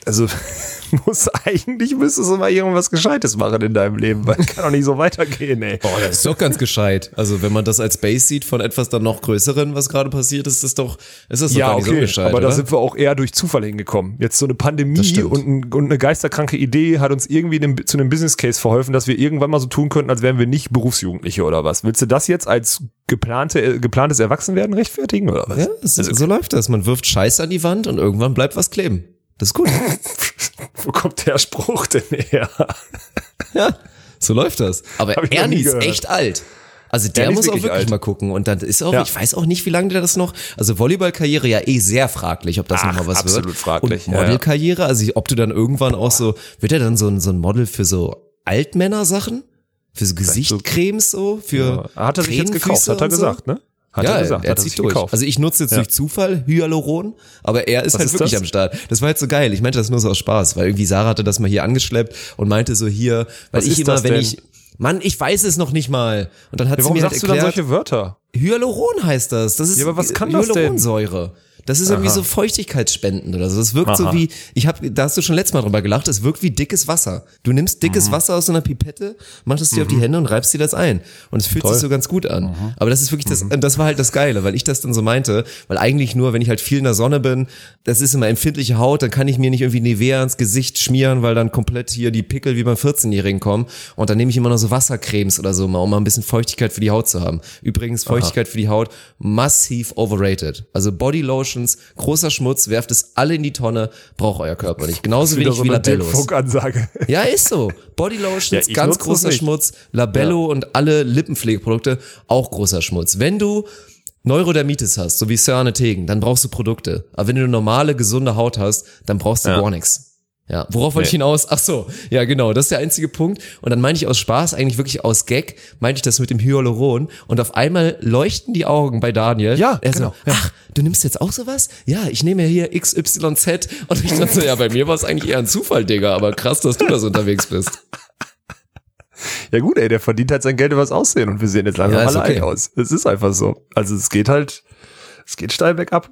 also muss eigentlich müsstest du mal irgendwas Gescheites machen in deinem Leben, weil kann doch nicht so weitergehen, ey. Oh, das ist doch ganz gescheit. Also wenn man das als Base sieht von etwas dann noch größeren, was gerade passiert, ist das doch, ist das doch Ja, gar nicht so okay, gescheit, aber oder? da sind wir auch eher durch Zufall hingekommen. Jetzt so eine Pandemie und, ein, und eine geisterkranke Idee hat uns irgendwie dem, zu einem Business Case verholfen, dass wir irgendwann mal so tun könnten, als wären wir nicht Berufsjugendliche oder was. Willst du das jetzt als geplante, äh, geplantes Erwachsenwerden rechtfertigen oder was? ja, so, so läuft das. Man wirft Scheiß an die Wand und irgendwann bleibt was kleben. Das ist gut. Wo kommt der Spruch denn her? ja, so läuft das. Aber Ernie nie ist echt alt. Also der ist muss auch wirklich wirklich alt. mal gucken. Und dann ist auch, Ja. ich weiß auch nicht, wie lange der das noch, also Volleyballkarriere ja eh sehr fraglich, ob das Ach, noch mal was absolut wird. fraglich, Und ja, ja. Modelkarriere, also ob du dann irgendwann auch so, wird er dann so ein, so ein Model für so Altmänner-Sachen? Für so Gesichtcremes so? Für Hat er sich jetzt gekauft, hat er und so? gesagt, ne? Hat ja, er gesagt, er hat er sich durch. gekauft. Also ich nutze jetzt Ja. durch Zufall Hyaluron, aber er ist Was halt ist wirklich das? am Start. Das war halt so geil. Ich meinte das nur so aus Spaß, weil irgendwie Sarah hatte das mal hier angeschleppt und meinte so hier, weil Was ich ist immer, das wenn denn? ich, Mann, ich weiß es noch nicht mal. Und dann hat Ja, sie warum mir halt sagst du dann erklärt, solche Wörter? Hyaluron heißt das. Das ist Ja, aber was kann das denn? Das ist irgendwie so feuchtigkeitsspendend oder so. Das wirkt so Aha. wie, ich habe, da hast du schon letztes Mal drüber gelacht, es wirkt wie dickes Wasser. Du nimmst Mhm. dickes Wasser aus so einer Pipette, machst es dir auf die Hände und reibst dir das ein. Und es fühlt Toll. Mhm. sich so ganz gut an. Aber das ist wirklich das, das war halt das Geile, weil ich das dann so meinte, weil eigentlich nur, wenn ich halt viel in der Sonne bin, das ist immer empfindliche Haut, dann kann ich mir nicht irgendwie Nivea ins Gesicht schmieren, weil dann komplett hier die Pickel wie beim 14-Jährigen kommen. Und dann nehme ich immer noch so Wassercremes oder so, mal, um mal ein bisschen Feuchtigkeit für die Haut zu haben. Übrigens, Feuchtigkeit für die Haut massiv overrated. Also Bodylotion Lotions, großer Schmutz, werft es alle in die Tonne, braucht euer Körper nicht. Genauso wenig wie Labellos. Funk-Ansage. Ja, ist so. Body Lotions, Ja, ganz großer. Schmutz, Labello und alle Lippenpflegeprodukte, auch großer Schmutz. Wenn du Neurodermitis hast, so wie Sörne Tegen, dann brauchst du Produkte. Aber wenn du eine normale, gesunde Haut hast, dann brauchst du Ja. gar nichts. Ja, worauf wollte ich hinaus? Ach so, ja genau, das ist der einzige Punkt. Und dann meine ich aus Spaß, eigentlich wirklich aus Gag, meinte ich das mit dem Hyaluron. Und auf einmal leuchten die Augen bei Daniel. Ja, er genau, so, ach, du nimmst jetzt auch sowas? Ja, ich nehme ja hier XYZ. Und ich dachte so, ja, bei mir war es eigentlich eher ein Zufall, Digga, aber krass, dass du da so unterwegs bist. Ja gut, ey, der verdient halt sein Geld übers Aussehen und wir sehen jetzt langsam Ja, alle okay. aus. Es ist einfach so. Also es geht halt, es geht steil bergab.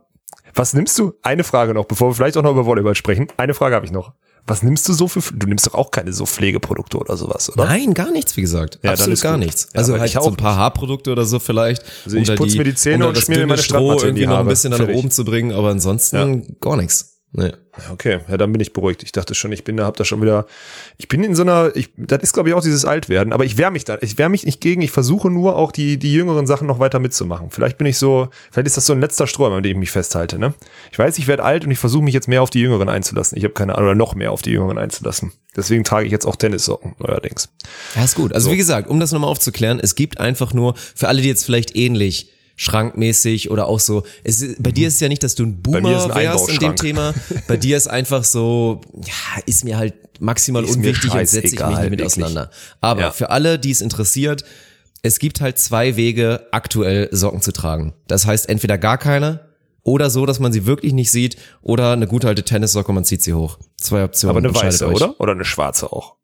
Was nimmst du? Eine Frage noch, bevor wir vielleicht auch noch über Volleyball sprechen. Eine Frage habe ich noch. Was nimmst du so für, du nimmst doch auch keine so Pflegeprodukte oder sowas, oder? Nein, gar nichts, wie gesagt. Ja, Absolut gar gut. nichts. Ja, Also aber halt ich so auch ein paar Haarprodukte oder so vielleicht. Also ich putze mir die Zähne und schmier mir meine Stroh irgendwie noch ein bisschen nach oben zu bringen, aber ansonsten gar nichts. Nee. Okay, ja, dann bin ich beruhigt. Ich dachte schon, ich bin da, hab da schon wieder, ich bin in so einer, ich, das ist glaube ich auch dieses Altwerden, aber ich wehre mich da, ich wehre mich nicht gegen, ich versuche nur auch die, die jüngeren Sachen noch weiter mitzumachen. Vielleicht bin ich so, vielleicht ist das so ein letzter Sträumer, an dem ich mich festhalte, ne? Ich weiß, ich werde alt und ich versuche mich jetzt mehr auf die Jüngeren einzulassen. Ich habe keine Ahnung, oder noch mehr auf die Jüngeren einzulassen. Deswegen trage ich jetzt auch Tennissocken, neuerdings. Ja, ist gut. Also wie gesagt, um das nochmal aufzuklären, es gibt einfach nur, für alle, die jetzt vielleicht ähnlich schrankmäßig oder auch so, ist- bei dir ist es ja nicht, dass du ein Boomer ein wärst in dem. Thema. Bei dir ist einfach so, ja, ist mir halt maximal Ist unwichtig und setze ich mich nicht mit auseinander. Aber Ja. für alle, die es interessiert, es gibt halt zwei Wege, aktuell Socken zu tragen. Das heißt entweder gar keine oder so, dass man sie wirklich nicht sieht oder eine gute alte Tennissocke, man zieht sie hoch. Zwei Optionen. Aber eine weiße, euch. oder? Oder eine schwarze auch.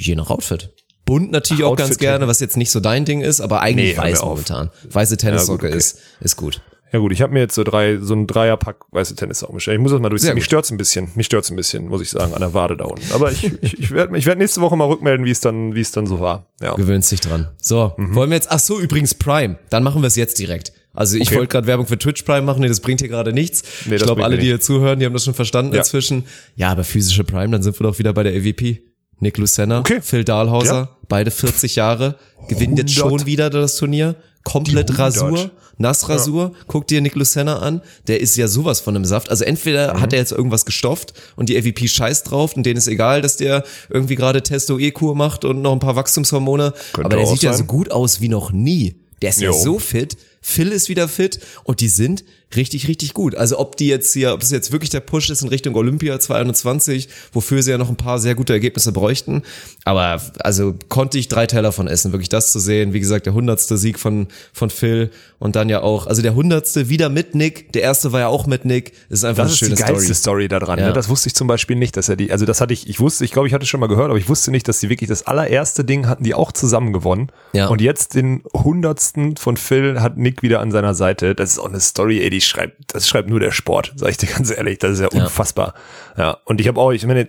Je nach Outfit. Bunt natürlich Ach, auch ganz gerne, was jetzt nicht so dein Ding ist, aber eigentlich Nee, weiß momentan. Weiße Tennissocke Ja, okay. ist, ist gut. Ja gut, ich habe mir jetzt so drei, so ein Dreierpack weiße Tennissocken bestellt. Ich muss das mal durchziehen. Mich stört's ein bisschen. Mich stört's ein bisschen, muss ich sagen, an der Wade da unten. Aber ich, ich, ich werde ich werd nächste Woche mal rückmelden, wie es dann, wie es dann so war. Ja. Gewöhnst dich dran. So, wollen wir jetzt, ach so, übrigens Prime. Dann machen wir es jetzt direkt. Also ich Okay. wollte gerade Werbung für Twitch Prime machen, nee, das bringt hier gerade nichts. Nee, ich glaube, alle, die hier zuhören, die haben das schon verstanden Ja. inzwischen. Ja, aber physische Prime, dann sind wir doch wieder bei der AVP. Nick Lucenna, Okay. Phil Dahlhauser, Ja. Beide 40 Jahre, gewinnen jetzt 100. schon wieder das Turnier. Komplett Die 100. Rasur, Nassrasur. Guck dir Nick Lucenna an. Der ist ja sowas von einem Saft. Also entweder Mhm. hat er jetzt irgendwas gestofft und die AVP scheißt drauf und denen ist egal, dass der irgendwie gerade Testo-E-Kur macht und noch ein paar Wachstumshormone. Könnte aber der sieht ja sein. so gut aus wie noch nie. Der ist ja Jo. so fit. Phil ist wieder fit und die sind richtig, richtig gut. Also ob die jetzt hier, ob es jetzt wirklich der Push ist in Richtung Olympia 2021, wofür sie ja noch ein paar sehr gute Ergebnisse bräuchten. Aber also konnte ich drei Teller von essen, wirklich das zu sehen. Wie gesagt, der hundertste Sieg von, von Phil und dann ja auch, also der hundertste wieder mit Nick. Der erste war ja auch mit Nick. Das ist einfach Das eine ist die schöne geilste Story. Story, da dran. Ja. Ne? Das wusste ich zum Beispiel nicht, dass er die, also das hatte ich, ich wusste, ich glaube, ich hatte schon mal gehört, aber ich wusste nicht, dass die wirklich das allererste Ding hatten die auch zusammen gewonnen. Ja. Und jetzt den hundertsten von Phil hat Nick wieder an seiner Seite. Das ist auch eine Story, ey, die schreibt, das schreibt nur der Sport, sag ich dir ganz ehrlich. Das ist ja, Ja. unfassbar. Ja. Und ich habe auch, ich meine,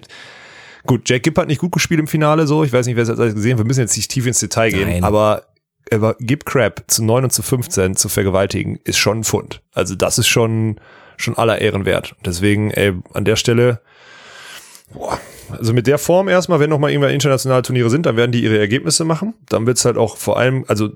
gut, Jack Gibb hat nicht gut gespielt im Finale, so. Ich weiß nicht, wer es jetzt alles gesehen hat. Wir müssen jetzt nicht tief ins Detail gehen, Nein. aber aber Gib Crab zu 9 und zu 15 zu vergewaltigen, ist schon ein Fund. Also das ist schon, schon aller Ehren wert. Deswegen, ey, an der Stelle, boah, also mit der Form erstmal, wenn noch mal irgendwann internationale Turniere sind, dann werden die ihre Ergebnisse machen. Dann wird's halt auch vor allem, also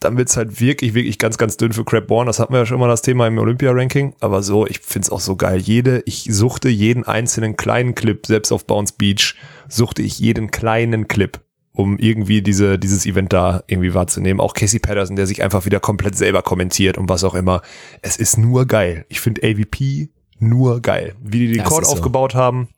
dann wird's halt wirklich, wirklich ganz, ganz dünn für Crab Born. Das hatten wir ja schon mal das Thema im Olympia-Ranking. Aber so, ich find's auch so geil. Jede, ich suchte jeden einzelnen kleinen Clip, selbst auf Bounce Beach, suchte ich jeden kleinen Clip um irgendwie diese, dieses Event da irgendwie wahrzunehmen. Auch Casey Patterson, der sich einfach wieder komplett selber kommentiert und was auch immer. Es ist nur geil. Ich finde AVP nur geil. Wie die den ist so. aufgebaut haben,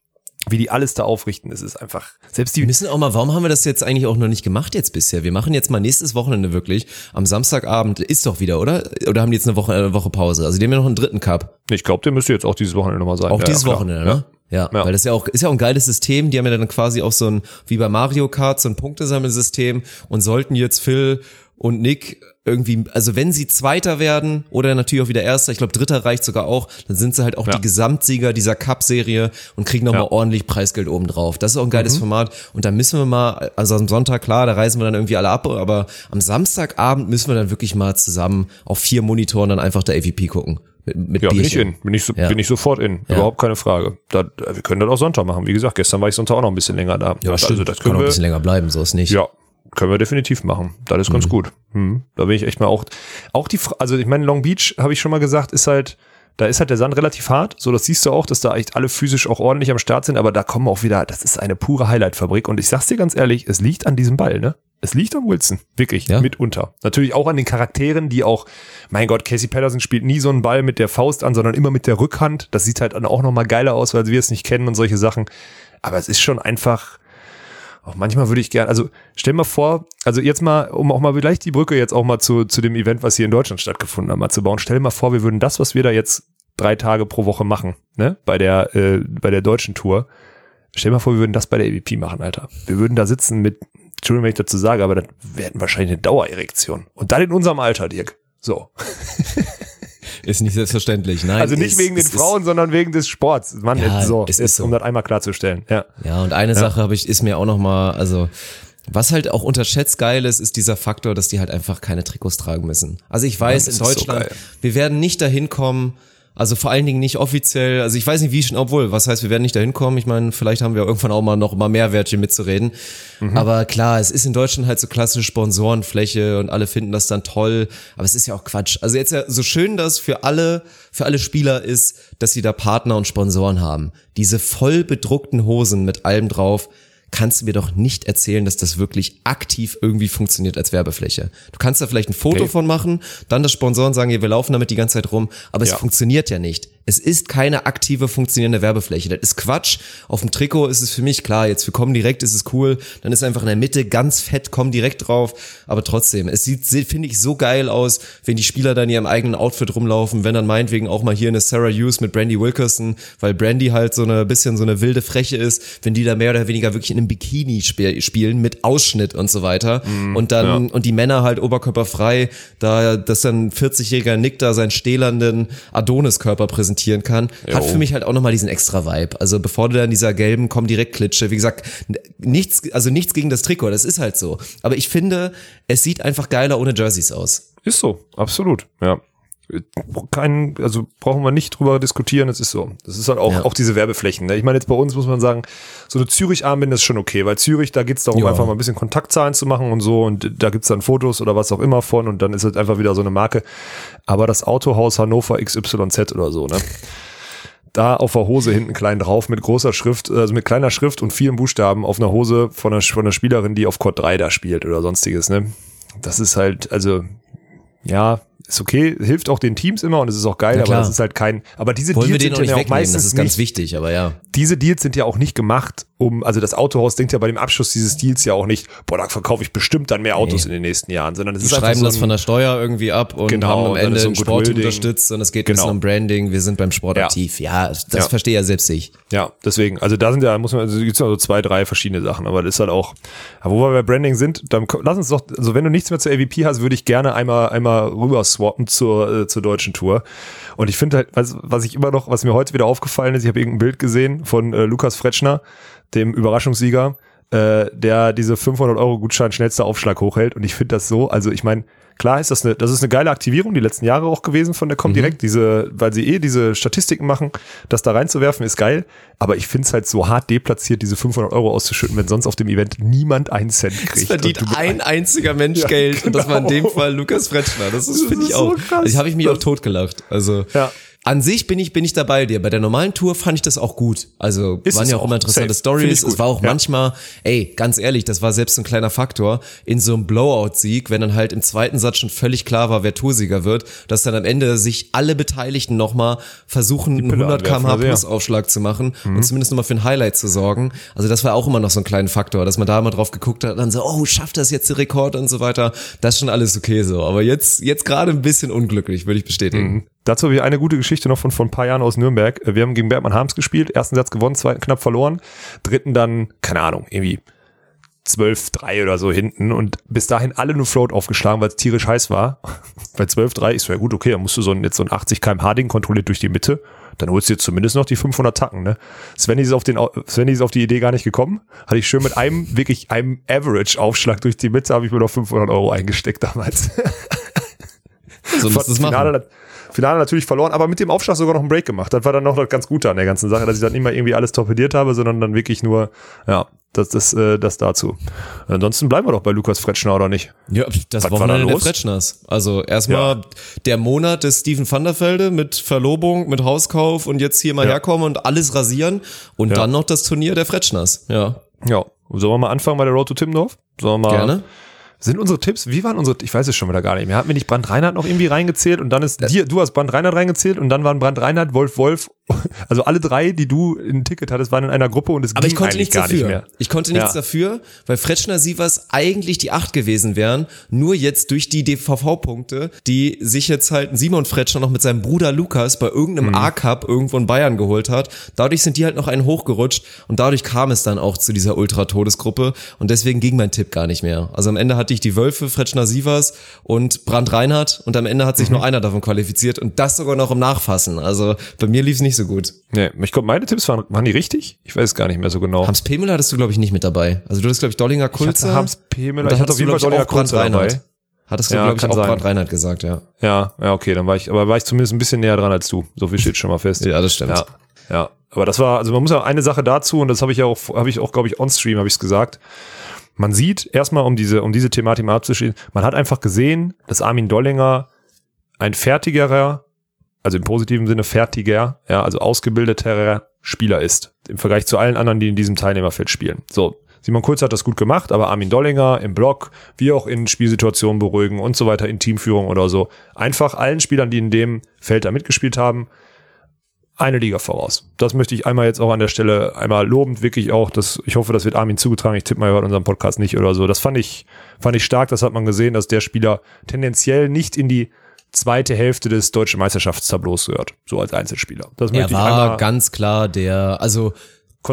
wie die alles da aufrichten, es ist einfach, selbst die Wir müssen auch mal, warum haben wir das jetzt eigentlich auch noch nicht gemacht jetzt bisher? Wir machen jetzt mal nächstes Wochenende wirklich. Am Samstagabend ist doch wieder, oder? Oder haben die jetzt eine Woche, eine Woche Pause? Also die haben ja noch einen dritten Cup. Ich glaube, der müsste jetzt auch dieses Wochenende nochmal sein. Auch Ja, dieses ja. Wochenende, ne? Ja. Ja. weil das ja auch, ist ja auch ein geiles System. Die haben ja dann quasi auch so ein, wie bei Mario Kart, so ein Punktesammelsystem und sollten jetzt Phil und Nick irgendwie, also wenn sie Zweiter werden oder natürlich auch wieder Erster, ich glaube Dritter reicht sogar auch, dann sind sie halt auch Ja. die Gesamtsieger dieser Cup-Serie und kriegen nochmal Ja. Mhm. ordentlich Preisgeld obendrauf. Das ist auch ein geiles Format und da müssen wir mal, also am Sonntag, klar, da reisen wir dann irgendwie alle ab, aber am Samstagabend müssen wir dann wirklich mal zusammen auf vier Monitoren dann einfach der AVP gucken. Mit, mit Ja, bin ich in. Bin ich, so, Ja. bin ich sofort in. Ja. Überhaupt keine Frage. Da, wir können das auch Sonntag machen. Wie gesagt, gestern war ich Sonntag auch noch ein bisschen länger da. Ja, stimmt. Also das Kann können noch ein wir, bisschen länger bleiben, so ist nicht. Ja, können wir definitiv machen. Das ist ganz gut. Hm. Da bin ich echt mal auch, auch die, also ich meine, Long Beach, habe ich schon mal gesagt, ist halt, Da ist halt der Sand relativ hart, so das siehst du auch, dass da echt alle physisch auch ordentlich am Start sind, aber da kommen auch wieder, das ist eine pure Highlight-Fabrik und ich sag's dir ganz ehrlich, es liegt an diesem Ball, ne? Es liegt an Wilson, wirklich, Ja. mitunter. Natürlich auch an den Charakteren, die auch, mein Gott, Casey Patterson spielt nie so einen Ball mit der Faust an, sondern immer mit der Rückhand. Das sieht halt dann auch nochmal geiler aus, weil wir es nicht kennen und solche Sachen. Aber es ist schon einfach, auch manchmal würde ich gern, also stell mal vor, also jetzt mal, um auch mal vielleicht die Brücke jetzt auch mal zu, zu dem Event, was hier in Deutschland stattgefunden hat, mal zu bauen. Stell mal vor, wir würden das, was wir da jetzt drei Tage pro Woche machen, ne, bei der, äh, bei der deutschen Tour. Stell mal vor, wir würden das bei der EVP machen, Alter. Wir würden da sitzen mit, Entschuldigung, wenn ich dazu sage, aber dann hätten wahrscheinlich eine Dauererektion. Und dann in unserem Alter, Dirk. So. Ist nicht selbstverständlich. Nein, Also nicht ist- wegen den es ist- Frauen, sondern wegen des Sports. Mann, Ja, so, es ist so. um das einmal klarzustellen. Ja. Ja, und eine Sache habe ich, ist mir auch noch mal, also was halt auch unterschätzt geil ist, ist dieser Faktor, dass die halt einfach keine Trikots tragen müssen. Also ich weiß, das in so Deutschland, geil. wir werden nicht dahin kommen, also vor allen Dingen nicht offiziell, also ich weiß nicht wie schon, obwohl, was heißt, wir werden nicht dahin kommen, ich meine, vielleicht haben wir irgendwann auch mal noch mal Mehrwertchen mitzureden, Mhm. aber klar, es ist in Deutschland halt so klassische Sponsorenfläche und alle finden das dann toll, aber es ist ja auch Quatsch. Also jetzt ja, so schön das für alle, für alle Spieler ist, dass sie da Partner und Sponsoren haben. Diese voll bedruckten Hosen mit allem drauf, kannst du mir doch nicht erzählen, dass das wirklich aktiv irgendwie funktioniert als Werbefläche. Du kannst da vielleicht ein Foto Okay. von machen, dann das Sponsoren sagen, ja, wir laufen damit die ganze Zeit rum, aber es Ja. funktioniert ja nicht. Es ist keine aktive, funktionierende Werbefläche. Das ist Quatsch. Auf dem Trikot ist es für mich klar, jetzt für Kommen direkt ist es cool, dann ist einfach in der Mitte ganz fett Kommen direkt drauf, aber trotzdem, es sieht, finde ich, so geil aus, wenn die Spieler dann in ihrem eigenen Outfit rumlaufen, wenn dann meinetwegen auch mal hier eine Sarah Hughes mit Brandy Wilkerson, weil Brandy halt so eine bisschen so eine wilde Freche ist, wenn die da mehr oder weniger wirklich in einem Bikini sp spielen mit Ausschnitt und so weiter und dann und die Männer halt oberkörperfrei, da dass dann ein 40-jähriger Nick da seinen stählernden Adoniskörper präsentieren kann, hat für mich halt auch nochmal diesen extra Vibe. Also bevor du dann dieser gelben komm direkt Klitsche, wie gesagt, nichts, also nichts gegen das Trikot, das ist halt so. Aber ich finde, es sieht einfach geiler ohne Jerseys aus. Ist so, absolut, ja. Kein, also brauchen wir nicht drüber diskutieren, es ist so. Das ist halt auch, Ja. auch diese Werbeflächen. Ne? Ich meine, jetzt bei uns muss man sagen, so eine Zürich-Armbinde ist schon okay, weil Zürich, da geht's darum, Ja. einfach mal ein bisschen Kontaktzahlen zu machen und so und da gibt's dann Fotos oder was auch immer von und dann ist es einfach wieder so eine Marke. Aber das Autohaus Hannover XYZ oder so, ne? da auf der Hose hinten klein drauf mit großer Schrift, also mit kleiner Schrift und vielen Buchstaben auf einer Hose von einer, von einer Spielerin, die auf Court 3 da spielt oder sonstiges, ne? Das ist halt, also, ja, ist okay, hilft auch den Teams immer und es ist auch geil, aber das ist halt kein, aber diese Wollen wir Deals den sind ja auch meistens das ist ganz nicht, wichtig, aber ja. Diese Deals sind ja auch nicht gemacht, um, also das Autohaus denkt ja bei dem Abschluss dieses Deals ja auch nicht, boah, da verkaufe ich bestimmt dann mehr Autos in den nächsten Jahren, sondern es ist einfach schreiben so das ein, von der Steuer irgendwie ab und Genau, haben am Ende ein Sport Goodwill-Ding. unterstützt und es geht ein bisschen Genau. um Branding, wir sind beim Sport Ja. aktiv. Ja, das Ja. verstehe ja selbst ich. Ja, deswegen, also da sind ja, muss man, also gibt's ja so zwei, drei verschiedene Sachen, aber das ist halt auch, aber wo wir bei Branding sind, dann lass uns doch, also wenn du nichts mehr zur AVP hast, würde ich gerne einmal, einmal rüber swappen zur, äh, zur deutschen Tour. Und ich finde halt, was, was ich immer noch, was mir heute wieder aufgefallen ist, ich habe irgendein Bild gesehen von äh, Lukas Fretschner, dem Überraschungssieger, äh, der diese 500 Euro Gutschein schnellster Aufschlag hochhält. Und ich finde das so, also ich meine, klar ist das eine, das ist eine geile Aktivierung, die letzten Jahre auch gewesen von der Comdirect, diese, weil sie eh diese Statistiken machen, das da reinzuwerfen ist geil. Aber ich finde es halt so hart deplatziert, diese 500 Euro auszuschütten, wenn sonst auf dem Event niemand einen Cent kriegt. Es verdient mit ein einziger Mensch Ja, Geld und das war in dem genau. Fall Lukas Fretschner. Das ist, finde ich so auch. krass. Also, habe ich mich auch totgelacht. Also Ja. An sich bin ich bin ich dabei dir. Bei der normalen Tour fand ich das auch gut. Also Ist waren ja auch immer interessante Stories. Es war auch Ja. manchmal, ey, ganz ehrlich, das war selbst ein kleiner Faktor in so einem Blowout-Sieg, wenn dann halt im zweiten Satz schon völlig klar war, wer Toursieger wird, dass dann am Ende sich alle Beteiligten nochmal versuchen, einen Pille 100 anwerfen, km/h also ja. plus Aufschlag zu machen und zumindest nochmal für ein Highlight zu sorgen. Also das war auch immer noch so ein kleiner Faktor, dass man da mal drauf geguckt hat, dann so, oh, schafft das jetzt der Rekord und so weiter. Das ist schon alles okay so. Aber jetzt, jetzt gerade ein bisschen unglücklich, würde ich bestätigen. Dazu habe ich eine gute Geschichte noch von vor ein paar Jahren aus Nürnberg. Wir haben gegen Bergmann Harms gespielt, ersten Satz gewonnen, zweiten knapp verloren, dritten dann, keine Ahnung, irgendwie 12-3 oder so hinten und bis dahin alle nur Float aufgeschlagen, weil es tierisch heiß war. Bei 12-3 ist so, ja gut, okay, dann musst du so ein, jetzt so ein 80 km/h Ding kontrolliert durch die Mitte, dann holst du jetzt zumindest noch die 500 Tacken, ne? Svenny ist auf den, Svenny ist auf die Idee gar nicht gekommen, hatte ich schön mit einem, wirklich einem Average-Aufschlag durch die Mitte, habe ich mir noch 500 Euro eingesteckt damals. So musst du es machen. Finale, natürlich verloren, aber mit dem Aufschlag sogar noch einen Break gemacht. Das war dann noch das ganz Gute an der ganzen Sache, dass ich dann nicht mal irgendwie alles torpediert habe, sondern dann wirklich nur, ja, das, das, äh, das dazu. Ansonsten bleiben wir doch bei Lukas Fretschner, oder nicht? Ja, das Was war Wochenende da der? Fretschners. Also erstmal Ja. der Monat des Steven van der Velde mit Verlobung, mit Hauskauf und jetzt hier mal Ja. herkommen und alles rasieren und Ja. dann noch das Turnier der Fretschners. Ja, Ja. Sollen wir mal anfangen bei der Road to Timmendorf? Sollen wir mal, gerne. Sind unsere Tipps, wie waren unsere, ich weiß es schon wieder gar nicht mehr. Hatten wir nicht Brand Reinhardt noch irgendwie reingezählt und dann ist dir, du hast Brand Reinhardt reingezählt und dann waren Brand Reinhardt, Wolf Wolf, also alle drei, die du ein Ticket hattest, waren in einer Gruppe und es Aber ging ich konnte eigentlich nichts gar dafür. nicht mehr. Ich konnte nichts Ja. dafür, weil Fretschner Sievers eigentlich die acht gewesen wären. Nur jetzt durch die DVV-Punkte, die sich jetzt halt Simon Fretschner noch mit seinem Bruder Lukas bei irgendeinem Mhm. A-Cup irgendwo in Bayern geholt hat. Dadurch sind die halt noch einen hochgerutscht und dadurch kam es dann auch zu dieser Ultra-Todesgruppe und deswegen ging mein Tipp gar nicht mehr. Also am Ende hatte ich die Wölfe, Fretschner Sievers und Brand Reinhardt und am Ende hat sich Mhm. nur einer davon qualifiziert und das sogar noch im Nachfassen. Also bei mir lief es nicht so gut. Nee, ich glaube, meine Tipps waren, waren die richtig? Ich weiß gar nicht mehr so genau. Hans Pemel hattest du, glaube ich, nicht mit dabei. Also du hattest, glaube ich, Dollinger Kulze. hatte Hans Pemel, ich hatte auf jeden Fall ich, Dollinger Kulze dabei. Hattest du, Ja, glaube ich, auch sein. Brand Reinhardt gesagt, ja. Ja, ja, okay, dann war ich, aber war ich zumindest ein bisschen näher dran als du. So viel steht schon mal fest. Ja, das stimmt. Ja, ja. Aber das war, also man muss ja eine Sache dazu, und das habe ich ja auch, habe ich auch, glaube ich, on-stream habe ich es gesagt. Man sieht erstmal, um diese, um diese Thematik mal abzuschließen, man hat einfach gesehen, dass Armin Dollinger ein fertigerer, also im positiven Sinne fertiger, ja, also ausgebildeterer Spieler ist. Im Vergleich zu allen anderen, die in diesem Teilnehmerfeld spielen. So. Simon Kurz hat das gut gemacht, aber Armin Dollinger im Block, wie auch in Spielsituationen beruhigen und so weiter, in Teamführung oder so. Einfach allen Spielern, die in dem Feld da mitgespielt haben, eine Liga voraus. Das möchte ich einmal jetzt auch an der Stelle einmal lobend wirklich auch, das, ich hoffe, das wird Armin zugetragen. Ich tippe mal, er hört unseren Podcast nicht oder so. Das fand ich, fand ich stark. Das hat man gesehen, dass der Spieler tendenziell nicht in die zweite Hälfte des deutschen Meisterschaftstableaus gehört. So als Einzelspieler. Das Er möchte ich war einmal ganz klar der, also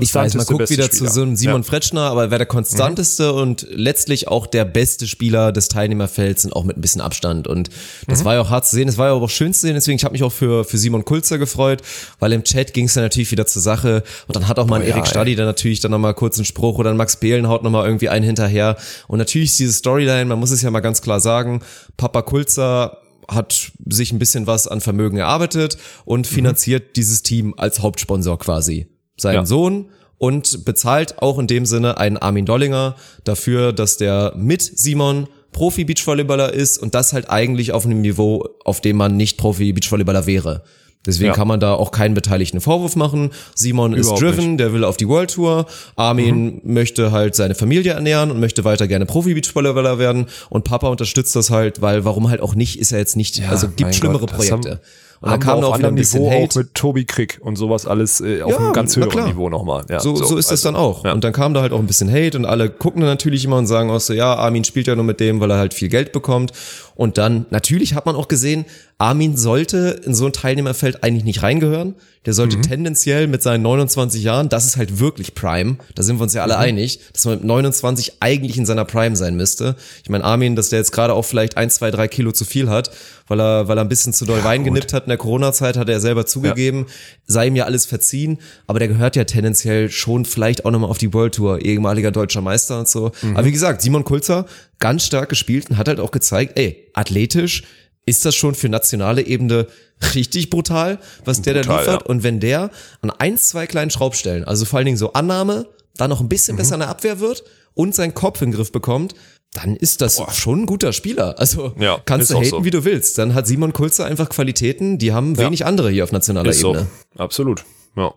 ich weiß, man konstanteste guckt wieder zu Spieler. so einem Simon Ja. Fretschner, aber er wäre der konstanteste und letztlich auch der beste Spieler des Teilnehmerfelds und auch mit ein bisschen Abstand. Und das war ja auch hart zu sehen, es war ja aber auch schön zu sehen, deswegen ich habe mich auch für, für Simon Kulzer gefreut, weil im Chat ging es dann natürlich wieder zur Sache und dann hat auch mal ein Oh ja, Erik ey. Stadi dann natürlich dann nochmal kurz einen Spruch oder ein Max Behlen haut nochmal irgendwie einen hinterher. Und natürlich ist diese Storyline, man muss es ja mal ganz klar sagen, Papa Kulzer hat sich ein bisschen was an Vermögen erarbeitet und finanziert dieses Team als Hauptsponsor quasi. Seinen Ja. Sohn und bezahlt auch in dem Sinne einen Armin Dollinger dafür, dass der mit Simon Profi-Beachvolleyballer ist und das halt eigentlich auf einem Niveau, auf dem man nicht Profi-Beachvolleyballer wäre. Deswegen Ja. kann man da auch keinen Beteiligten Vorwurf machen. Simon ist Überhaupt driven, nicht. Mhm. der will auf die World Tour. Armin möchte halt seine Familie ernähren und möchte weiter gerne Profi-Beachvolleyballer werden. Und Papa unterstützt das halt, weil warum halt auch nicht, ist er jetzt nicht, also mein gibt schlimmere Gott, Projekte. Und dann kam auch wieder ein bisschen Niveau Hate. auch mit Tobi Krieg und sowas alles äh, auf Ja, einem ganz höheren. Niveau nochmal. Ja, So, so, ist das also, dann auch. Ja. Und dann kam da halt auch ein bisschen Hate und alle gucken dann natürlich immer und sagen auch so, ja, Armin spielt ja nur mit dem, weil er halt viel Geld bekommt. Und dann, natürlich hat man auch gesehen, Armin sollte in so ein Teilnehmerfeld eigentlich nicht reingehören. Der sollte tendenziell mit seinen 29 Jahren, das ist halt wirklich Prime, da sind wir uns ja alle einig, dass man mit 29 eigentlich in seiner Prime sein müsste. Ich meine, Armin, dass der jetzt gerade auch vielleicht ein, zwei, drei Kilo zu viel hat, weil er, weil er ein bisschen zu doll Wein genippt hat in der Corona-Zeit, hat er selber zugegeben, sei ihm ja alles verziehen, aber der gehört ja tendenziell schon vielleicht auch nochmal auf die World Tour, ehemaliger deutscher Meister und so. Aber wie gesagt, Simon Kulzer, ganz stark gespielt und hat halt auch gezeigt, ey, athletisch ist das schon für nationale Ebene richtig brutal, was der da Brutal, liefert. ja. Und wenn der an ein, zwei kleinen Schraubstellen, also vor allen Dingen so Annahme, dann noch ein bisschen Mhm. besser in der Abwehr wird und seinen Kopf in den Griff bekommt, dann ist das schon ein guter Spieler. Also Ja, kannst du haten, so. wie du willst. Dann hat Simon Kulzer einfach Qualitäten, die haben wenig andere hier auf nationaler Ist so. Ebene. Absolut. Ja.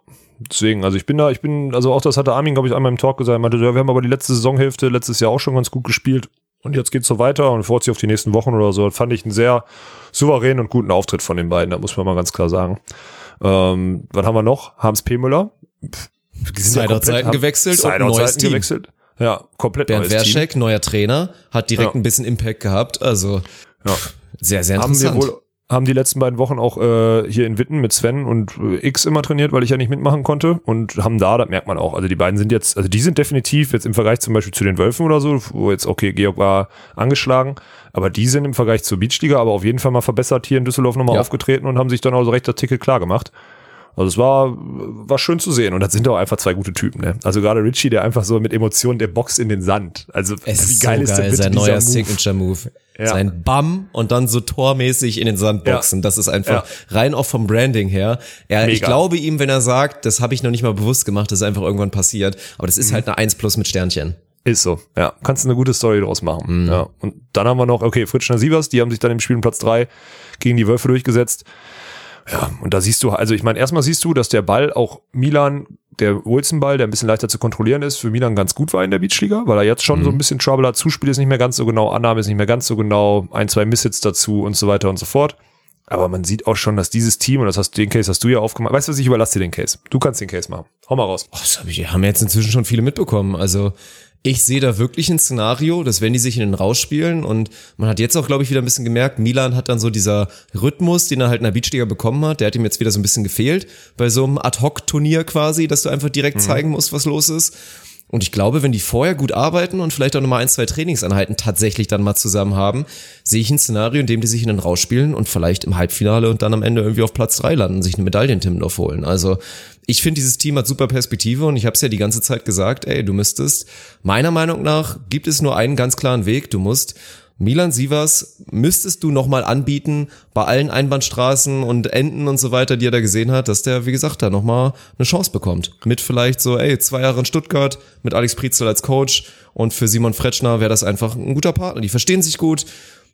Deswegen, also ich bin da, ich bin, also auch das hatte Armin, glaube ich, einmal im Talk gesagt, meinte, ja, wir haben aber die letzte Saisonhälfte letztes Jahr auch schon ganz gut gespielt und jetzt geht's so weiter und freut sich auf die nächsten Wochen oder so. Das fand ich einen sehr souveränen und guten Auftritt von den beiden, da muss man mal ganz klar sagen. Ähm, was haben wir noch? Hans P. Müller. Sind ja gewechselt und Sideout-Seiten neues Team. gewechselt. Ja, komplett Bernd neues Team. Werschek, neuer Trainer, hat direkt Ja. ein bisschen Impact gehabt. Also Ja. sehr, sehr haben wir interessant. wohl haben die letzten beiden Wochen auch äh, hier in Witten mit Sven und äh, X immer trainiert, weil ich ja nicht mitmachen konnte und haben da, das merkt man auch, also die beiden sind jetzt, also die sind definitiv jetzt im Vergleich zum Beispiel zu den Wölfen oder so, wo jetzt, okay, Georg war angeschlagen, aber die sind im Vergleich zur Beachliga aber auf jeden Fall mal verbessert hier in Düsseldorf nochmal Ja. aufgetreten und haben sich dann auch so recht das Ticket klar gemacht. Also es war, war schön zu sehen. Und das sind auch einfach zwei gute Typen. Ne? Also gerade Richie, der einfach so mit Emotionen, der boxt in den Sand. Also Es wie geil so ist geil, denn bitte sein neuer Move? Signature-Move. Ja. Sein Bam und dann so tormäßig in den Sand Ja. boxen. Das ist einfach Ja. rein auch vom Branding her. Er, ich glaube ihm, wenn er sagt, das habe ich noch nicht mal bewusst gemacht, das ist einfach irgendwann passiert. Aber das Mhm. ist halt eine 1 plus mit Sternchen. Ist so, ja. Kannst du eine gute Story draus machen. Mhm. Ja. Und dann haben wir noch, okay, Fritschner Sievers, die haben sich dann im Spiel um Platz drei gegen die Wölfe durchgesetzt. Ja, und da siehst du, also ich meine, erstmal siehst du, dass der Ball auch Milan, der Wilson-Ball, der ein bisschen leichter zu kontrollieren ist, für Milan ganz gut war in der Beachliga, weil er jetzt schon so ein bisschen Trouble hat. Zuspiel ist nicht mehr ganz so genau, Annahme ist nicht mehr ganz so genau, ein, zwei Misshits dazu und so weiter und so fort. Aber man sieht auch schon, dass dieses Team, und das hast, den Case hast du ja aufgemacht. Weißt du was, ich überlasse dir den Case. Du kannst den Case machen. Hau mal raus. Oh, das hab ich, haben jetzt inzwischen schon viele mitbekommen. Also ich sehe da wirklich ein Szenario, dass wenn die sich in den rausspielen und man hat jetzt auch, glaube ich, wieder ein bisschen gemerkt, Milan hat dann so dieser Rhythmus, den er halt in der Beachliga bekommen hat, der hat ihm jetzt wieder so ein bisschen gefehlt bei so einem Ad-Hoc-Turnier quasi, dass du einfach direkt zeigen musst, was los ist. Und ich glaube, wenn die vorher gut arbeiten und vielleicht auch nochmal ein, zwei Trainingseinheiten tatsächlich dann mal zusammen haben, sehe ich ein Szenario, in dem die sich in den rausspielen und vielleicht im Halbfinale und dann am Ende irgendwie auf Platz drei landen, sich eine Medaille in Timmendorf holen. Also ich finde, dieses Team hat super Perspektive und ich habe es ja die ganze Zeit gesagt, ey, du müsstest, meiner Meinung nach, gibt es nur einen ganz klaren Weg, du musst Milan Sivas müsstest du nochmal anbieten bei allen Einbahnstraßen und Enden und so weiter, die er da gesehen hat, dass der, wie gesagt, da nochmal eine Chance bekommt. Mit vielleicht so, ey, zwei Jahre in Stuttgart, mit Alex Prietzel als Coach und für Simon Fretschner wäre das einfach ein guter Partner. Die verstehen sich gut.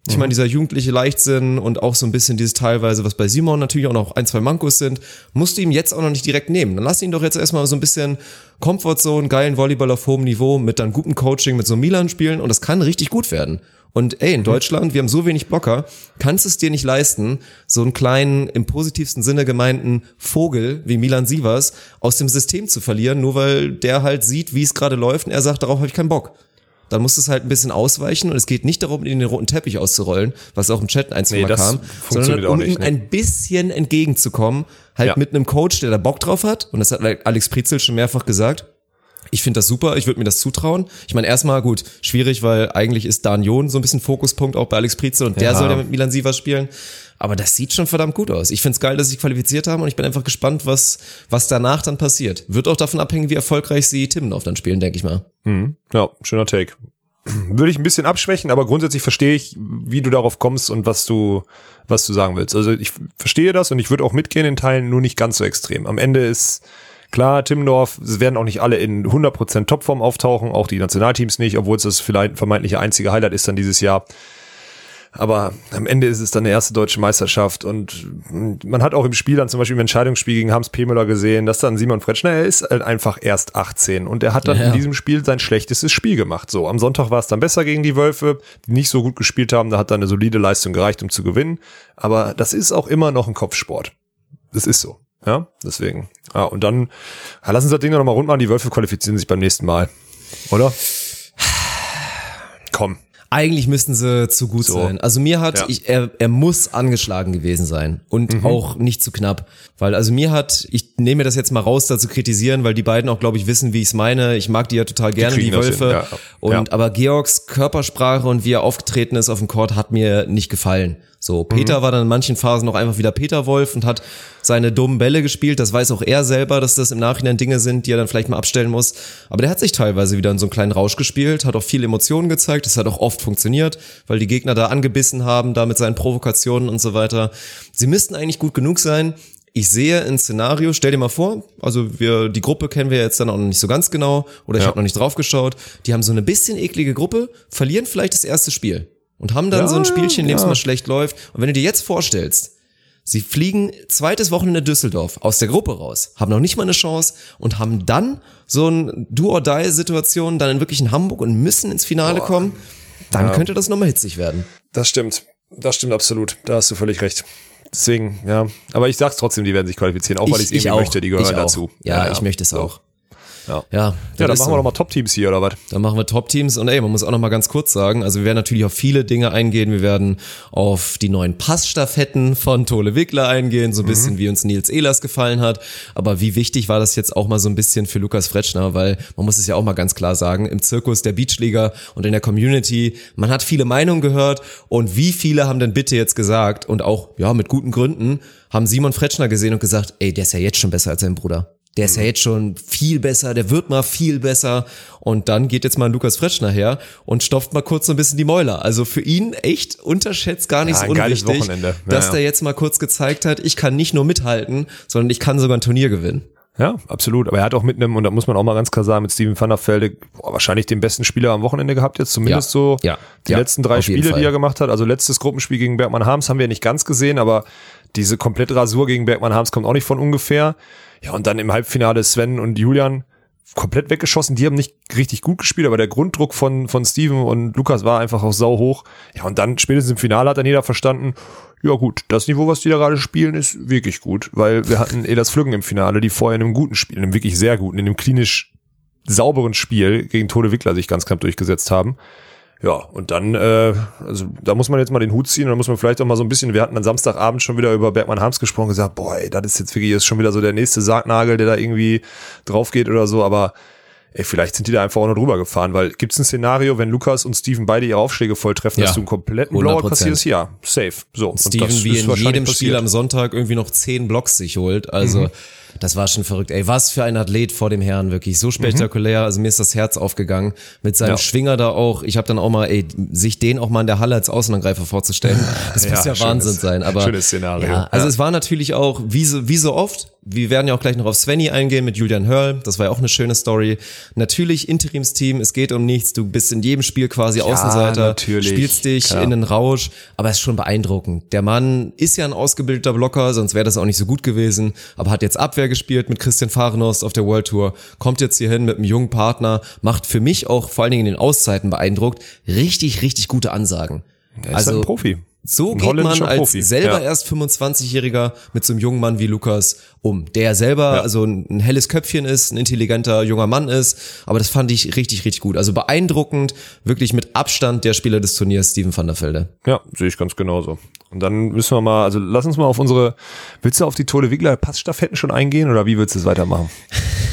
Ich meine, dieser jugendliche Leichtsinn und auch so ein bisschen dieses teilweise, was bei Simon natürlich auch noch ein, zwei Mankos sind, musst du ihm jetzt auch noch nicht direkt nehmen. Dann lass ihn doch jetzt erstmal so ein bisschen Comfortzone, geilen Volleyball auf hohem Niveau mit dann gutem Coaching mit so Milan spielen und das kann richtig gut werden. Und ey, in Deutschland, wir haben so wenig Blocker, kannst es dir nicht leisten, so einen kleinen, im positivsten Sinne gemeinten Vogel wie Milan Sievers aus dem System zu verlieren, nur weil der halt sieht, wie es gerade läuft und er sagt, darauf habe ich keinen Bock. Dann muss es halt ein bisschen ausweichen und es geht nicht darum, ihn den roten Teppich auszurollen, was auch im Chat ein, Nee, Mal kam, sondern um nicht, ihm ne? ein bisschen entgegenzukommen, halt Ja. mit einem Coach, der da Bock drauf hat und das hat Alex Prizel schon mehrfach gesagt. Ich finde das super, ich würde mir das zutrauen. Ich meine, erstmal gut, schwierig, weil eigentlich ist Dan John so ein bisschen Fokuspunkt auch bei Alex Prizel und der Ja. soll ja mit Milan Sivas spielen. Aber das sieht schon verdammt gut aus. Ich finde es geil, dass sie qualifiziert haben und ich bin einfach gespannt, was, was danach dann passiert. Wird auch davon abhängen, wie erfolgreich sie Timmendorf dann spielen, denke ich mal. Ja, schöner Take. Würde ich ein bisschen abschwächen, aber grundsätzlich verstehe ich, wie du darauf kommst und was du, was du sagen willst. Also ich verstehe das und ich würde auch mitgehen in Teilen, nur nicht ganz so extrem. Am Ende ist klar, Timmendorf, es werden auch nicht alle in 100% Topform auftauchen, auch die Nationalteams nicht, obwohl es das vielleicht vermeintliche einzige Highlight ist dann dieses Jahr. Aber am Ende ist es dann eine erste deutsche Meisterschaft und man hat auch im Spiel dann zum Beispiel im Entscheidungsspiel gegen Hans Pemöller gesehen, dass dann Simon Fretschner, er ist halt einfach erst 18 und er hat dann Ja. in diesem Spiel sein schlechtestes Spiel gemacht. So, am Sonntag war es dann besser gegen die Wölfe, die nicht so gut gespielt haben, da hat dann eine solide Leistung gereicht, um zu gewinnen. Aber das ist auch immer noch ein Kopfsport. Das ist so. Ja, deswegen. Ah, und dann, ja, lass uns das Ding noch mal rund machen, die Wölfe qualifizieren sich beim nächsten Mal. Oder? Komm. Eigentlich müssten sie zu gut So. sein. Also mir hat, Ja. ich, er, er muss angeschlagen gewesen sein und auch nicht zu knapp. Weil also mir hat, ich nehme mir das jetzt mal raus, da zu kritisieren, weil die beiden auch, glaube ich, wissen, wie ich es meine. Ich mag die ja total gerne, die, das Wölfe. ja. Und Ja. aber Georgs Körpersprache und wie er aufgetreten ist auf dem Court hat mir nicht gefallen. So, Mhm. Peter war dann in manchen Phasen noch einfach wieder Peter Wolf und hat seine dummen Bälle gespielt. Das weiß auch er selber, dass das im Nachhinein Dinge sind, die er dann vielleicht mal abstellen muss. Aber der hat sich teilweise wieder in so einen kleinen Rausch gespielt, hat auch viele Emotionen gezeigt. Das hat auch oft funktioniert, weil die Gegner da angebissen haben, da mit seinen Provokationen und so weiter. Sie müssten eigentlich gut genug sein. Ich sehe ein Szenario, stell dir mal vor, also wir, die Gruppe kennen wir jetzt dann auch noch nicht so ganz genau, oder ich Ja. habe noch nicht drauf geschaut. Die haben so eine bisschen eklige Gruppe, verlieren vielleicht das erste Spiel und haben dann Ja, so ein ja, Spielchen, in dem es ja. mal schlecht läuft. Und wenn du dir jetzt vorstellst, sie fliegen zweites Wochenende Düsseldorf aus der Gruppe raus, haben noch nicht mal eine Chance und haben dann so ein Do-or-Die-Situation dann in wirklich in Hamburg und müssen ins Finale kommen, dann könnte das nochmal hitzig werden. Das stimmt. Das stimmt absolut. Da hast du völlig recht. Deswegen, ja. Aber ich sag's trotzdem, die werden sich qualifizieren, auch weil ich es irgendwie möchte, die gehören Ich dazu. Ja, ich möchte es auch. Ja, Ja, ja dann machen wir doch mal Top-Teams hier, oder was? Dann machen wir Top-Teams und ey, man muss auch noch mal ganz kurz sagen, also wir werden natürlich auf viele Dinge eingehen. Wir werden auf die neuen Passstaffetten von Tole Wickler eingehen, so ein bisschen wie uns Nils Ehlers gefallen hat. Aber wie wichtig war das jetzt auch mal so ein bisschen für Lukas Fretschner, weil man muss es ja auch mal ganz klar sagen, im Zirkus der Beachliga und in der Community, man hat viele Meinungen gehört und wie viele haben denn bitte jetzt gesagt und auch, ja, mit guten Gründen, haben Simon Fretschner gesehen und gesagt, ey, der ist ja jetzt schon besser als sein Bruder. Der ist ja jetzt schon viel besser, der wird mal viel besser. Und dann geht jetzt mal Lukas Fretschner her und stopft mal kurz so ein bisschen die Mäuler. Also für ihn echt unterschätzt gar nicht Ja, so unwichtig, Wochenende. Ja, dass ja. der jetzt mal kurz gezeigt hat, ich kann nicht nur mithalten, sondern ich kann sogar ein Turnier gewinnen. Ja, absolut. Aber er hat auch mit einem, und da muss man auch mal ganz klar sagen, mit Steven van der Velde boah, wahrscheinlich den besten Spieler am Wochenende gehabt jetzt, zumindest Ja. so Ja. die Ja. letzten drei Spiele, die er gemacht hat. Also letztes Gruppenspiel gegen Bergmann Harms haben wir nicht ganz gesehen, aber diese komplette Rasur gegen Bergmann Harms kommt auch nicht von ungefähr. Ja, und dann im Halbfinale Sven und Julian komplett weggeschossen. Die haben nicht richtig gut gespielt, aber der Grunddruck von, von Steven und Lukas war einfach auch sau hoch. Ja, und dann spätestens im Finale hat dann jeder verstanden, ja gut, das Niveau, was die da gerade spielen, ist wirklich gut, weil wir hatten Elas Flüggen im Finale, die vorher in einem guten Spiel, in einem wirklich sehr guten, in einem klinisch sauberen Spiel gegen Tode Wickler sich ganz knapp durchgesetzt haben. Ja, und dann, äh, also da muss man jetzt mal den Hut ziehen dann muss man vielleicht auch mal so ein bisschen, wir hatten dann Samstagabend schon wieder über Bergmann Harms gesprochen, gesagt, boah, das ist jetzt wirklich jetzt schon wieder so der nächste Sargnagel, der da irgendwie drauf geht oder so, aber ey, vielleicht sind die da einfach auch noch drüber gefahren, weil gibt's ein Szenario, wenn Lukas und Steven beide ihre Aufschläge volltreffen, Ja, dass du einen kompletten Blowout 100%. kassierst? Ja, safe. So. und Steven wie in jedem Spiel passiert. am Sonntag irgendwie noch zehn Blocks sich holt. Also das war schon verrückt. Ey, was für ein Athlet vor dem Herrn, wirklich so spektakulär. Also mir ist das Herz aufgegangen mit seinem Ja. Schwinger da auch. Ich habe dann auch mal, ey, sich den auch mal in der Halle als Außenangreifer vorzustellen, das Ja, muss ja schönes- Wahnsinn sein. Aber schönes Szenario. Ja, also es war natürlich auch wie so, wie so oft. Wir werden ja auch gleich noch auf Svenny eingehen mit Julian Hörl. Das war ja auch eine schöne Story. Natürlich Interimsteam, es geht um nichts. Du bist in jedem Spiel quasi Außenseiter, natürlich. spielst dich Klar. in den Rausch, aber es ist schon beeindruckend. Der Mann ist ja ein ausgebildeter Blocker, sonst wäre das auch nicht so gut gewesen, aber hat jetzt Abwehr gespielt mit Christian Fahrenost auf der World Tour, kommt jetzt hierhin mit einem jungen Partner, macht für mich auch vor allen Dingen in den Auszeiten beeindruckt, richtig, richtig gute Ansagen. Er ist ein Profi. So Ein geht man als Profi. selber Ja. erst 25-Jähriger mit so einem jungen Mann wie Lukas um, der selber Ja. also ein, ein helles Köpfchen ist, ein intelligenter junger Mann ist, aber das fand ich richtig, richtig gut. Also beeindruckend, wirklich mit Abstand der Spieler des Turniers, Steven van der Velde. Ja, sehe ich ganz genauso. Und dann müssen wir mal, also lass uns mal auf unsere, willst du auf die Tole Wiggler Passstaffetten schon eingehen oder wie willst du es weitermachen?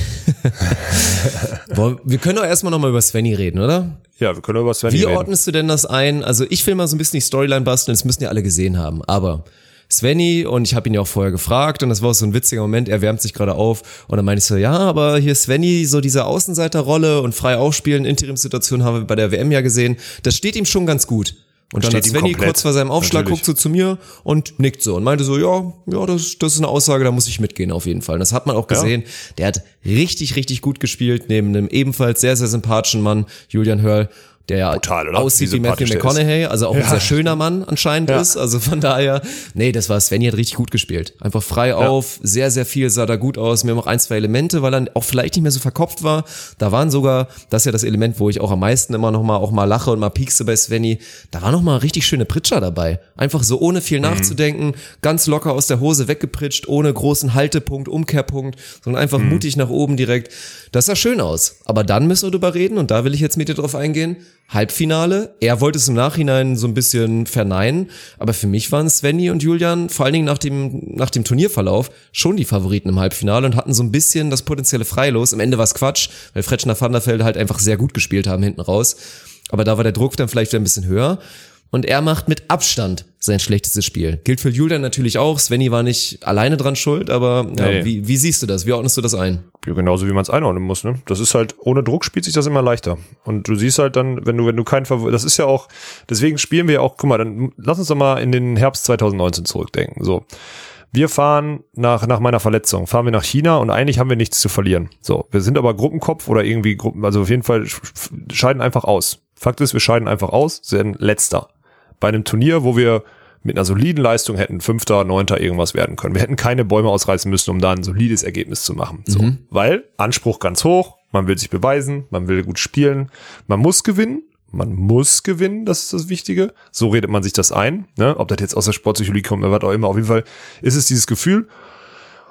Boah, wir können doch erstmal nochmal über Svenny reden, oder? Ja, wir können über Sven Wie reden. ordnest du denn das ein? Also ich will mal so ein bisschen die Storyline basteln, das müssen ja alle gesehen haben, aber Svenny und ich habe ihn ja auch vorher gefragt und das war auch so ein witziger Moment, er wärmt sich gerade auf und dann meinte ich so, ja, aber hier Svenny, so diese Außenseiterrolle und frei aufspielen, Interimssituation haben wir bei der WM ja gesehen, das steht ihm schon ganz gut. Und dann Steht hat Svenny komplett. kurz vor seinem Aufschlag Natürlich. guckt so zu mir und nickt so und meinte so, ja, ja, das, das ist eine Aussage, da muss ich mitgehen auf jeden Fall. Und das hat man auch gesehen. Der hat richtig, richtig gut gespielt, neben einem ebenfalls sehr, sehr sympathischen Mann, Julian Hörl, der ja oder? aussieht Wie wie Matthew. McConaughey, also auch ein sehr schöner Mann anscheinend Ja. ist. Also von daher, nee, das war Svenny hat richtig gut gespielt. Einfach frei auf, sehr, sehr viel sah da gut aus. Mir haben auch ein, zwei Elemente, weil er auch vielleicht nicht mehr so verkopft war. Da waren sogar, das ist ja das Element, wo ich auch am meisten immer noch mal auch mal lache und mal piekste bei Svenny. Da war noch mal richtig schöne Pritscher dabei. Einfach so ohne viel nachzudenken, ganz locker aus der Hose weggepritscht, ohne großen Haltepunkt, Umkehrpunkt, sondern einfach mutig nach oben direkt. Das sah schön aus. Aber dann müssen wir drüber reden und da will ich jetzt mit dir drauf eingehen. Halbfinale. Er wollte es im Nachhinein so ein bisschen verneinen, aber für mich waren Svenny und Julian vor allen Dingen nach dem, nach dem Turnierverlauf schon die Favoriten im Halbfinale und hatten so ein bisschen das potenzielle Freilos. Am Ende war es Quatsch, weil Fretschner Van der Velde halt einfach sehr gut gespielt haben hinten raus. Aber da war der Druck dann vielleicht ein bisschen höher. Und er macht mit Abstand sein schlechtestes Spiel. Gilt für Julian natürlich auch. Svenny war nicht alleine dran schuld, aber ja, Nee. wie, wie siehst du das? Wie ordnest du das ein? Ja, genauso wie man es einordnen muss, ne? Das ist halt, ohne Druck spielt sich das immer leichter. Und du siehst halt dann, wenn du, wenn du keinen Favorit, das ist ja auch, deswegen spielen wir ja auch, guck mal, dann lass uns doch mal in den Herbst 2019 zurückdenken. So. Wir fahren nach, nach meiner Verletzung, fahren wir nach China und eigentlich haben wir nichts zu verlieren. So. Wir sind aber Gruppenkopf oder irgendwie Gruppen, also auf jeden Fall sch- sch- scheiden einfach aus. Fakt ist, wir scheiden einfach aus, sind letzter. Bei einem Turnier, wo wir mit einer soliden Leistung hätten Fünfter, Neunter irgendwas werden können. Wir hätten keine Bäume ausreißen müssen, um da ein solides Ergebnis zu machen. So. Weil Anspruch ganz hoch, man will sich beweisen, man will gut spielen, man muss gewinnen, man muss gewinnen, das ist das Wichtige. So redet man sich das ein. Ne? Ob das jetzt aus der Sportpsychologie kommt oder was auch immer. Auf jeden Fall ist es dieses Gefühl.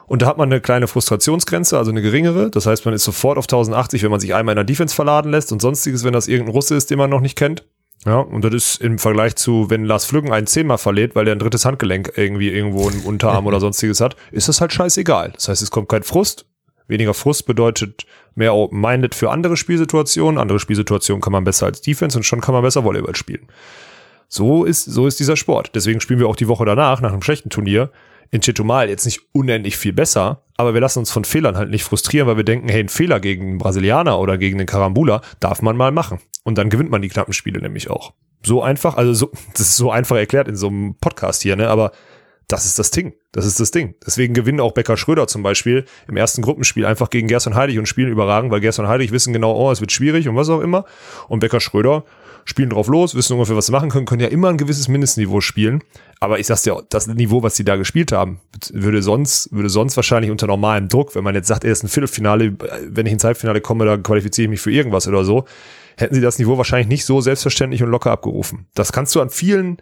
Und da hat man eine kleine Frustrationsgrenze, also eine geringere. Das heißt, man ist sofort auf 1080, wenn man sich einmal in der Defense verladen lässt und sonstiges, wenn das irgendein Russe ist, den man noch nicht kennt. Ja, und das ist im Vergleich zu, wenn Lars Flüggen einen zehnmal verliert, weil der ein drittes Handgelenk irgendwie irgendwo im Unterarm oder sonstiges hat, ist das halt scheißegal. Das heißt, es kommt kein Frust. Weniger Frust bedeutet mehr open-minded für andere Spielsituationen. Andere Spielsituationen kann man besser als Defense und schon kann man besser Volleyball spielen. So ist, so ist dieser Sport. Deswegen spielen wir auch die Woche danach, nach einem schlechten Turnier, in Chetumal jetzt nicht unendlich viel besser, aber wir lassen uns von Fehlern halt nicht frustrieren, weil wir denken, hey, ein Fehler gegen einen Brasilianer oder gegen den Karambula darf man mal machen. Und dann gewinnt man die knappen Spiele nämlich auch. So einfach, also so, das ist so einfach erklärt in so einem Podcast hier, ne, aber das ist das Ding. Das ist das Ding. Deswegen gewinnen auch Becker Schröder zum Beispiel im ersten Gruppenspiel einfach gegen Gerson Heidig und spielen überragend, weil Gerson Heidig wissen genau, oh, es wird schwierig und was auch immer. Und Becker Schröder spielen drauf los, wissen ungefähr, was sie machen können, können ja immer ein gewisses Mindestniveau spielen. Aber ich sag's dir, das Niveau, was sie da gespielt haben, würde sonst, würde sonst wahrscheinlich unter normalem Druck, wenn man jetzt sagt, er ist ein Viertelfinale, wenn ich ins Halbfinale komme, dann qualifiziere ich mich für irgendwas oder so, hätten sie das Niveau wahrscheinlich nicht so selbstverständlich und locker abgerufen. Das kannst du an vielen,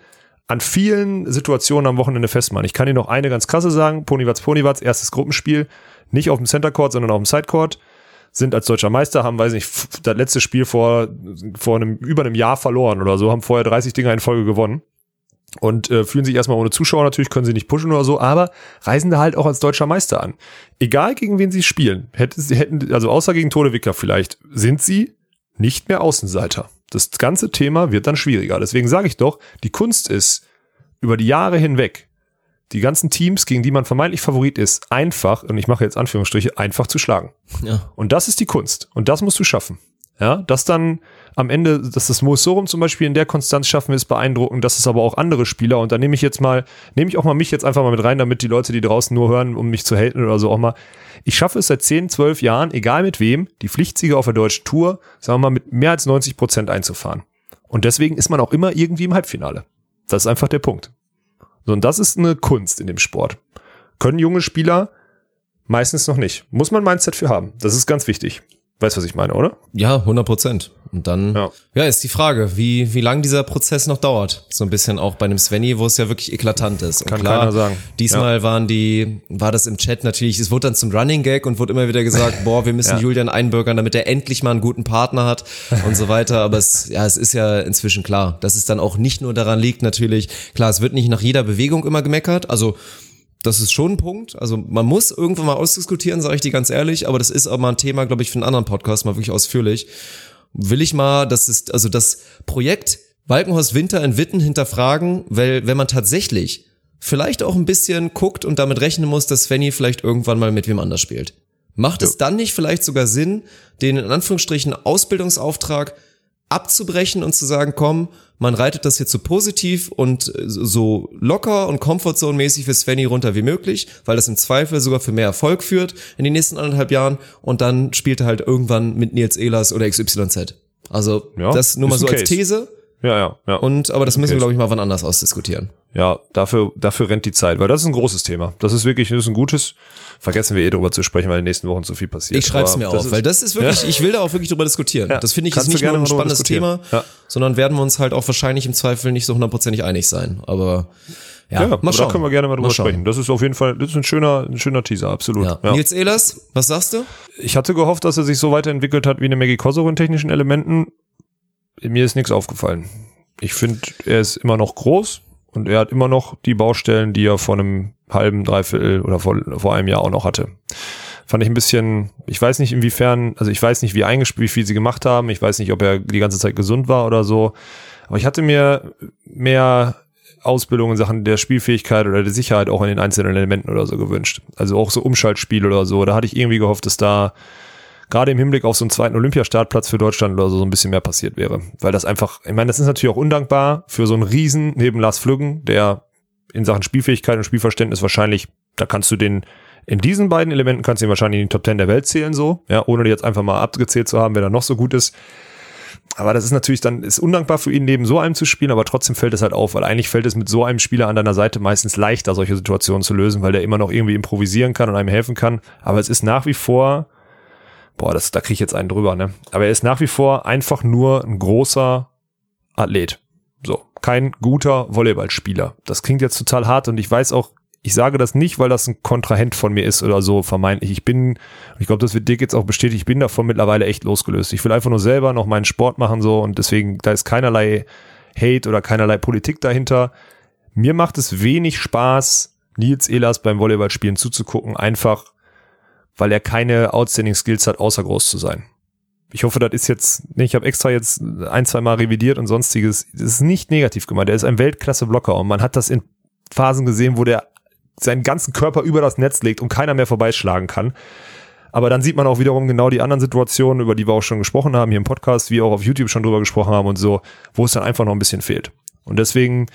an vielen Situationen am Wochenende festmachen. Ich kann dir noch eine ganz krasse sagen. Ponywatz, Ponywatz, erstes Gruppenspiel. Nicht auf dem Center Court, sondern auf dem Side Court sind als deutscher Meister, haben, weiß nicht, das letzte Spiel vor, vor einem, über einem Jahr verloren oder so, haben vorher 30 Dinger in Folge gewonnen und äh, fühlen sich erstmal ohne Zuschauer natürlich, können sie nicht pushen oder so, aber reisen da halt auch als deutscher Meister an. Egal gegen wen sie spielen, hätten sie, hätten, also außer gegen Tode Wicker vielleicht, sind sie nicht mehr Außenseiter. Das ganze Thema wird dann schwieriger. Deswegen sage ich doch, die Kunst ist, über die Jahre hinweg die ganzen Teams, gegen die man vermeintlich Favorit ist, einfach, und ich mache jetzt Anführungsstriche, einfach zu schlagen. Ja. Und das ist die Kunst. Und das musst du schaffen. Ja, das dann am Ende, dass das Mosorum zum Beispiel in der Konstanz schaffen, ist beeindruckend. Das ist aber auch andere Spieler. Und da nehme ich jetzt mal, nehme ich auch mal mich jetzt einfach mal mit rein, damit die Leute, die draußen nur hören, um mich zu haten oder so auch mal. Ich schaffe es seit 10, 12 Jahren, egal mit wem, die Pflichtsieger auf der deutschen Tour, sagen wir mal, mit mehr als 90 Prozent einzufahren. Und deswegen ist man auch immer irgendwie im Halbfinale. Das ist einfach der Punkt. So, und das ist eine Kunst in dem Sport. Können junge Spieler meistens noch nicht. Muss man Mindset für haben. Das ist ganz wichtig. Weißt was ich meine, oder? Ja, 100 Prozent. Und dann, Ja. ja. ist die Frage, wie, wie lang dieser Prozess noch dauert. So ein bisschen auch bei einem Svenny, wo es ja wirklich eklatant ist. Und Kann klar, keiner sagen. Diesmal waren die, war das im Chat natürlich, es wurde dann zum Running Gag und wurde immer wieder gesagt, boah, wir müssen Ja. Julian einbürgern, damit er endlich mal einen guten Partner hat und so weiter. Aber es, ja, es ist ja inzwischen klar, dass es dann auch nicht nur daran liegt, natürlich, klar, es wird nicht nach jeder Bewegung immer gemeckert. Also, das ist schon ein Punkt. Also man muss irgendwann mal ausdiskutieren, sage ich dir ganz ehrlich, aber das ist auch mal ein Thema, glaube ich, für einen anderen Podcast, mal wirklich ausführlich. Will ich mal, das ist, also das Projekt Walkenhorst Winter in Witten hinterfragen, weil wenn man tatsächlich vielleicht auch ein bisschen guckt und damit rechnen muss, dass Svenny vielleicht irgendwann mal mit wem anders spielt. Macht es dann nicht vielleicht sogar Sinn, den in Anführungsstrichen Ausbildungsauftrag abzubrechen und zu sagen, komm, man reitet das jetzt so positiv und äh, so locker und Comfortzone-mäßig für Svenny runter wie möglich, weil das im Zweifel sogar für mehr Erfolg führt in den nächsten anderthalb Jahren und dann spielt er halt irgendwann mit Nils Ehlers oder XYZ. Also Ja, das nur mal so als Case. These Ja, ja, ja. und aber das müssen wir Case. glaube ich mal wann anders ausdiskutieren. Ja, dafür, dafür rennt die Zeit, weil das ist ein großes Thema. Das ist wirklich, das ist ein gutes. Vergessen wir eh drüber zu sprechen, weil in den nächsten Wochen zu viel passiert. Ich schreib's Aber mir auf, weil das ist wirklich, Ja. ich will da auch wirklich drüber diskutieren. Ja. Das finde ich Kannst ist nicht nur ein mal spannendes. Thema, Ja. sondern werden wir uns halt auch wahrscheinlich im Zweifel nicht so hundertprozentig einig sein. Aber ja, Ja, mal schauen. da können wir gerne mal drüber schauen. sprechen. Das ist auf jeden Fall, das ist ein schöner, ein schöner Teaser, absolut. Ja. Ja. Nils Ehlers, was sagst du? Ich hatte gehofft, dass er sich so weiterentwickelt hat wie eine Maggie Kosovo in technischen Elementen. Mir ist nichts aufgefallen. Ich finde, er ist immer noch groß und er hat immer noch die Baustellen, die er vor einem halben, dreiviertel oder vor, vor einem Jahr auch noch hatte. Fand ich ein bisschen, ich weiß nicht inwiefern, also ich weiß nicht, wie eingespielt, wie sie gemacht haben. Ich weiß nicht, ob er die ganze Zeit gesund war oder so. Aber ich hatte mir mehr Ausbildung in Sachen der Spielfähigkeit oder der Sicherheit auch in den einzelnen Elementen oder so gewünscht. Also auch so Umschaltspiel oder so. Da hatte ich irgendwie gehofft, dass da gerade im Hinblick auf so einen zweiten Olympiastartplatz für Deutschland oder so, so ein bisschen mehr passiert wäre. Weil das einfach, ich meine, das ist natürlich auch undankbar für so einen Riesen neben Lars Flüggen, der in Sachen Spielfähigkeit und Spielverständnis wahrscheinlich, da kannst du den, in diesen beiden Elementen kannst du ihn wahrscheinlich in die Top 10 der Welt zählen, so, ja, ohne jetzt einfach mal abgezählt zu haben, wer da noch so gut ist. Aber das ist natürlich dann, ist undankbar für ihn, neben so einem zu spielen, aber trotzdem fällt es halt auf, weil eigentlich fällt es mit so einem Spieler an deiner Seite meistens leichter, solche Situationen zu lösen, weil der immer noch irgendwie improvisieren kann und einem helfen kann. Aber es ist nach wie vor, boah, das, da kriege ich jetzt einen drüber, ne? Aber er ist nach wie vor einfach nur ein großer Athlet. So, kein guter Volleyballspieler. Das klingt jetzt total hart und ich weiß auch, Ich sage das nicht, weil das ein Kontrahent von mir ist oder so vermeintlich. Ich bin, ich glaube, das wird Dick jetzt auch bestätigt, ich bin davon mittlerweile echt losgelöst. Ich will einfach nur selber noch meinen Sport machen so und deswegen, da ist keinerlei Hate oder keinerlei Politik dahinter. Mir macht es wenig Spaß, Nils Ehlers beim Volleyballspielen zuzugucken, einfach weil er keine Outstanding Skills hat, außer groß zu sein. Ich hoffe, das ist jetzt, ich habe extra jetzt ein, zwei Mal revidiert und sonstiges. Das ist nicht negativ gemeint. Er ist ein Weltklasse-Blocker und man hat das in Phasen gesehen, wo der seinen ganzen Körper über das Netz legt und keiner mehr vorbeischlagen kann. Aber dann sieht man auch wiederum genau die anderen Situationen, über die wir auch schon gesprochen haben, hier im Podcast, wie auch auf YouTube schon drüber gesprochen haben und so, wo es dann einfach noch ein bisschen fehlt. Und deswegen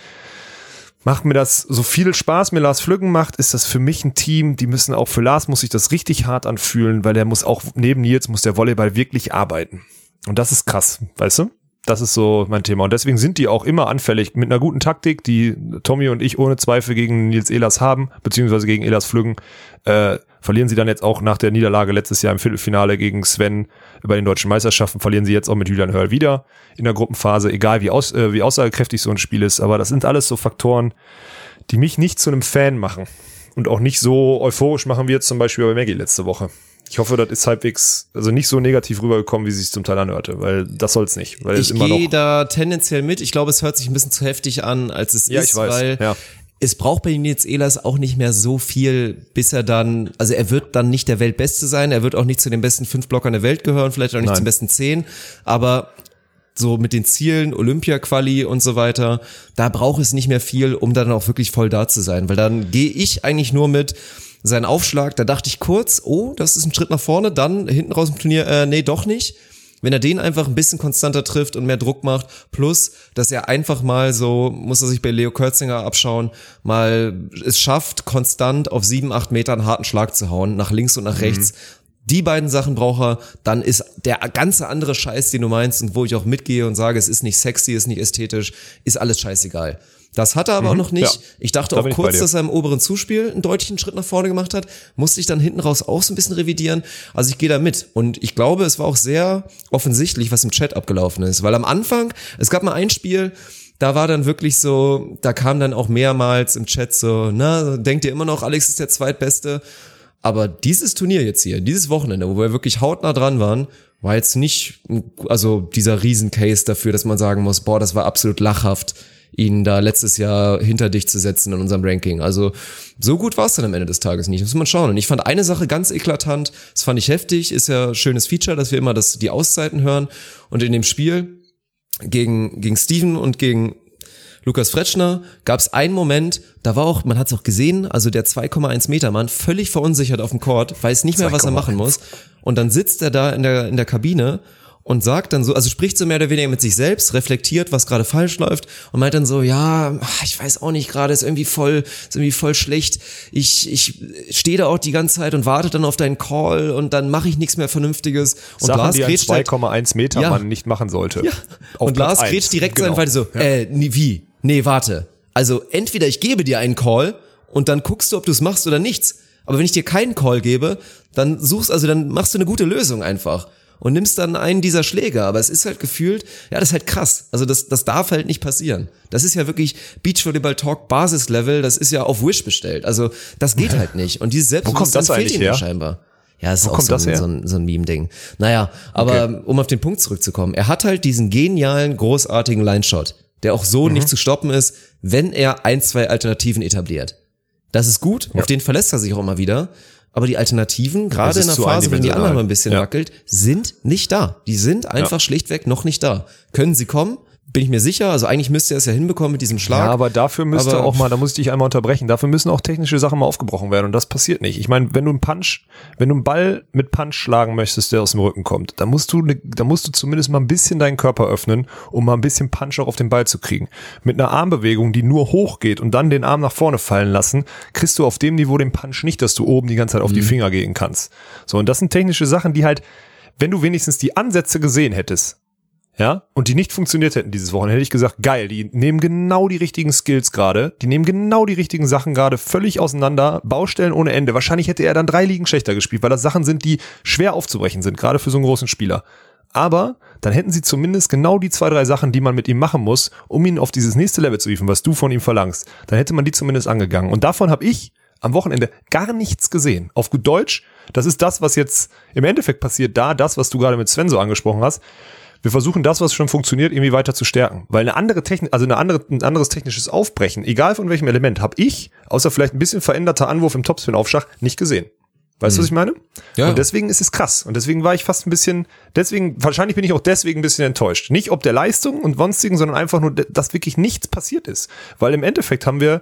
macht mir das so viel Spaß, mir Lars Flüggen macht, ist das für mich ein Team, die müssen auch für Lars muss sich das richtig hart anfühlen, weil der muss auch neben Nils muss der Volleyball wirklich arbeiten. Und das ist krass, weißt du? Das ist so mein Thema. Und deswegen sind die auch immer anfällig mit einer guten Taktik, die Tommy und ich ohne Zweifel gegen Nils Elas haben, beziehungsweise gegen Elas Flüggen, äh, verlieren sie dann jetzt auch nach der Niederlage letztes Jahr im Viertelfinale gegen Sven bei den deutschen Meisterschaften, verlieren sie jetzt auch mit Julian Hörl wieder in der Gruppenphase, egal wie, aus, äh, wie aussagekräftig so ein Spiel ist. Aber das sind alles so Faktoren, die mich nicht zu einem Fan machen und auch nicht so euphorisch machen wie jetzt zum Beispiel bei Maggie letzte Woche. Ich hoffe, das ist halbwegs, also nicht so negativ rübergekommen, wie sie es zum Teil anhörte, weil das soll's nicht. Weil ich gehe da tendenziell mit. Ich glaube, es hört sich ein bisschen zu heftig an, als es ja, ist, ich weiß. weil ja. Es braucht bei Nils Ehlers auch nicht mehr so viel, bis er dann, also er wird dann nicht der Weltbeste sein, er wird auch nicht zu den besten fünf Blockern der Welt gehören, vielleicht auch nicht Nein. zum besten zehn, aber so mit den Zielen, Olympia-Quali und so weiter, da braucht es nicht mehr viel, um dann auch wirklich voll da zu sein, weil dann gehe ich eigentlich nur mit, sein Aufschlag, da dachte ich kurz, oh, das ist ein Schritt nach vorne, dann hinten raus im Turnier, äh, nee, doch nicht. Wenn er den einfach ein bisschen konstanter trifft und mehr Druck macht, plus, dass er einfach mal so, muss er sich bei Leo Kürzinger abschauen, mal es schafft, konstant auf sieben, acht Metern einen harten Schlag zu hauen, nach links und nach rechts. Die beiden Sachen braucht er, dann ist der ganze andere Scheiß, den du meinst und wo ich auch mitgehe und sage, es ist nicht sexy, es ist nicht ästhetisch, ist alles scheißegal. Das hat er aber auch noch nicht. ja. Ich dachte Da auch kurz, dass er im oberen Zuspiel einen deutlichen Schritt nach vorne gemacht hat. Musste ich dann hinten raus auch so ein bisschen revidieren. Also ich gehe da mit. Und ich glaube, es war auch sehr offensichtlich, was im Chat abgelaufen ist. Weil am Anfang, es gab mal ein Spiel, da war dann wirklich so, da kam dann auch mehrmals im Chat so, na, denkt ihr immer noch, Alex ist der Zweitbeste? Aber dieses Turnier jetzt hier, dieses Wochenende, wo wir wirklich hautnah dran waren, war jetzt nicht, also dieser Riesencase dafür, dass man sagen muss, boah, das war absolut lachhaft, ihn da letztes Jahr hinter dich zu setzen in unserem Ranking. Also so gut war es dann am Ende des Tages nicht. Das muss man schauen. Und ich fand eine Sache ganz eklatant, das fand ich heftig, ist ja ein schönes Feature, dass wir immer das, die Auszeiten hören. Und in dem Spiel gegen, gegen Steven und gegen Lukas Fretschner gab es einen Moment, da war auch, man hat es auch gesehen, also der 2,1 Meter Mann völlig verunsichert auf dem Court, weiß nicht mehr, was er machen muss. Und dann sitzt er da in der, in der Kabine und sagt dann so, also spricht so mehr oder weniger mit sich selbst, reflektiert, was gerade falsch läuft und meint dann so, ja, ich weiß auch nicht gerade, ist irgendwie voll, ist irgendwie voll schlecht. Ich, ich stehe da auch die ganze Zeit und warte dann auf deinen Call und dann mache ich nichts mehr Vernünftiges. Und Sachen, Lars die ein grätscht halt- 2,1 Meter Ja. Mann nicht machen sollte. ja. Und Lars grätscht direkt genau. sein, weil so, äh, nee, wie? Nee, warte. Also entweder ich gebe dir einen Call und dann guckst du, ob du es machst oder nichts. Aber wenn ich dir keinen Call gebe, dann suchst, also dann machst du eine gute Lösung einfach und nimmst dann einen dieser Schläge. Aber es ist halt gefühlt, ja, das ist halt krass. Also das, das darf halt nicht passieren. Das ist ja wirklich Beachvolleyball Talk Basislevel. Das ist ja auf Wish bestellt. Also das geht halt nicht. Und dieses Selbstbewusstsein das fehlt ja her? scheinbar. Ja, das ist auch kommt so, das ein, so ein, so ein Meme-Ding. Naja, aber um auf den Punkt zurückzukommen. Er hat halt diesen genialen, großartigen Line-Shot, der auch so Mhm. nicht zu stoppen ist, wenn er ein, zwei Alternativen etabliert. Das ist gut, auf den verlässt er sich auch immer wieder. Aber die Alternativen, gerade in der Phase, wenn die. Annahme ein bisschen Ja. wackelt, sind nicht da. Die sind einfach schlichtweg noch nicht da. Können sie kommen? Bin ich mir sicher. Also eigentlich müsste er es ja hinbekommen mit diesem Schlag. Ja, aber dafür müsste Aber- auch mal, da muss ich dich einmal unterbrechen, dafür müssen auch technische Sachen mal aufgebrochen werden und das passiert nicht. Ich meine, wenn du einen Punch, wenn du einen Ball mit Punch schlagen möchtest, der aus dem Rücken kommt, dann musst du, ne, da musst du zumindest mal ein bisschen deinen Körper öffnen, um mal ein bisschen Punch auch auf den Ball zu kriegen. Mit einer Armbewegung, die nur hoch geht und dann den Arm nach vorne fallen lassen, kriegst du auf dem Niveau den Punch nicht, dass du oben die ganze Zeit auf die Finger gehen kannst. So, und das sind technische Sachen, die halt, wenn du wenigstens die Ansätze gesehen hättest, ja, und die nicht funktioniert hätten dieses Wochenende, hätte ich gesagt, geil, die nehmen genau die richtigen Skills gerade, die nehmen genau die richtigen Sachen gerade völlig auseinander, Baustellen ohne Ende. Wahrscheinlich hätte er dann drei Ligen schlechter gespielt, weil das Sachen sind, die schwer aufzubrechen sind, gerade für so einen großen Spieler. aber dann hätten sie zumindest genau die zwei, drei Sachen, die man mit ihm machen muss, um ihn auf dieses nächste Level zu hieven, was du von ihm verlangst. Dann hätte man die zumindest angegangen. Und davon habe ich am Wochenende gar nichts gesehen. Auf gut Deutsch, das ist das, was jetzt im Endeffekt passiert, da das, was du gerade mit Sven so angesprochen hast. Wir versuchen das, was schon funktioniert, irgendwie weiter zu stärken. Weil eine andere Technik, also eine andere, ein anderes technisches Aufbrechen, egal von welchem Element, habe ich, außer vielleicht ein bisschen veränderter Anwurf im Topspin-Aufschlag, nicht gesehen. Weißt du, was ich meine? Ja. Und deswegen ist es krass. Und deswegen war ich fast ein bisschen, deswegen, wahrscheinlich bin ich auch deswegen ein bisschen enttäuscht. Nicht ob der Leistung und sonstigen, sondern einfach nur, dass wirklich nichts passiert ist. Weil im Endeffekt haben wir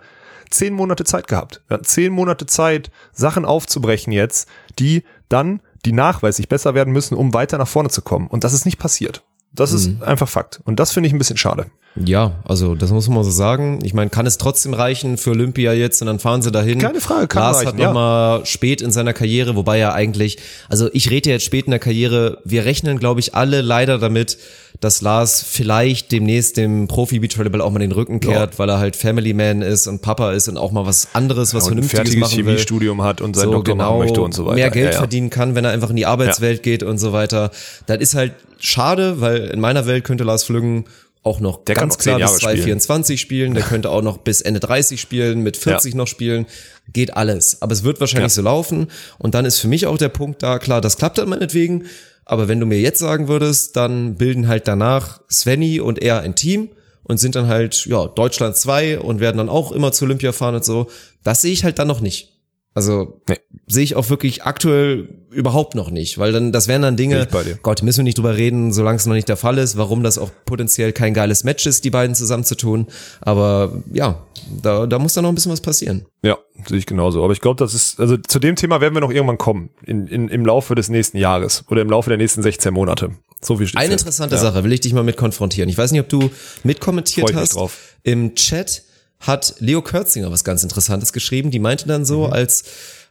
zehn Monate Zeit gehabt. Wir hatten zehn Monate Zeit, Sachen aufzubrechen jetzt, die dann, die nachweislich besser werden müssen, um weiter nach vorne zu kommen. Und das ist nicht passiert. Das ist einfach Fakt. Und das finde ich ein bisschen schade. Ja, also das muss man so sagen. Ich meine, kann es trotzdem reichen für Olympia jetzt und dann fahren sie dahin. Keine Frage, kann Lars reichen, hat ja. nochmal spät in seiner Karriere, wobei er eigentlich, also ich rede jetzt spät in der Karriere, wir rechnen, glaube ich, alle leider damit, dass Lars vielleicht demnächst dem Profi Beachvolleyball auch mal den Rücken kehrt, weil er halt Family Man ist und Papa ist und auch mal was anderes, was und ein Vernünftiges fertiges machen will. Chemiestudium hat und seinen so, Doktor genau, machen möchte und so weiter. mehr Geld Ja, ja. verdienen kann, wenn er einfach in die Arbeitswelt geht und so weiter. Das ist halt schade, weil in meiner Welt könnte Lars Flüggen auch noch Der kann ganz zehn klar bis Jahre spielen. 2024 spielen. Der könnte auch noch bis Ende 30 spielen, mit 40 noch spielen. Geht alles. Aber es wird wahrscheinlich Ja. so laufen. Und dann ist für mich auch der Punkt da, klar, das klappt dann meinetwegen. Aber wenn du mir jetzt sagen würdest, dann bilden halt danach Svenny und er ein Team und sind dann halt, ja, Deutschland 2 und werden dann auch immer zu Olympia fahren und so. Das sehe ich halt dann noch nicht. Also Nee. sehe ich auch wirklich aktuell überhaupt noch nicht, weil dann das wären dann Dinge. Gott, müssen wir nicht drüber reden, solange es noch nicht der Fall ist, warum das auch potenziell kein geiles Match ist, die beiden zusammen zu tun. Aber ja, da, da muss dann noch ein bisschen was passieren. Ja, sehe ich genauso. Aber ich glaube, das ist, also zu dem Thema werden wir noch irgendwann kommen. In, in, Im Laufe des nächsten Jahres oder im Laufe der nächsten 16 Monate. So viel steht Eine fest. interessante ja. Sache will ich dich mal mit konfrontieren. Ich weiß nicht, ob du mitkommentiert hast. drauf. Im Chat hat Leo Kürzinger was ganz Interessantes geschrieben. Die meinte dann so, Mhm. als,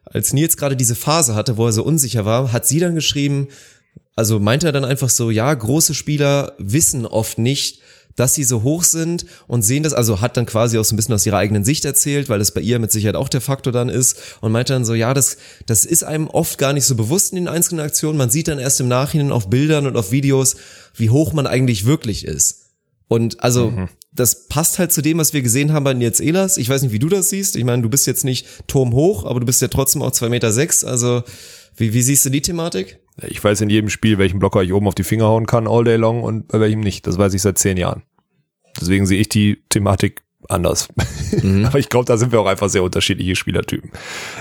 als Nils gerade diese Phase hatte, wo er so unsicher war, hat sie dann geschrieben, also meinte er dann einfach so, ja, große Spieler wissen oft nicht, dass sie so hoch sind und sehen das, also hat dann quasi auch so ein bisschen aus ihrer eigenen Sicht erzählt, weil das bei ihr mit Sicherheit auch der Faktor dann ist und meinte dann so, ja, das, das ist einem oft gar nicht so bewusst in den einzelnen Aktionen. Man sieht dann erst im Nachhinein auf Bildern und auf Videos, wie hoch man eigentlich wirklich ist. Und also, Mhm. Das passt halt zu dem, was wir gesehen haben bei Nils Ehlers. Ich weiß nicht, wie du das siehst. Ich meine, du bist jetzt nicht turmhoch, aber du bist ja trotzdem auch zwei Meter. sechs. Also, wie, wie siehst du die Thematik? Ich weiß in jedem Spiel, welchen Blocker ich oben auf die Finger hauen kann, all day long und bei welchem nicht. Das weiß ich seit zehn Jahren. Deswegen sehe ich die Thematik anders. Aber ich glaube, da sind wir auch einfach sehr unterschiedliche Spielertypen.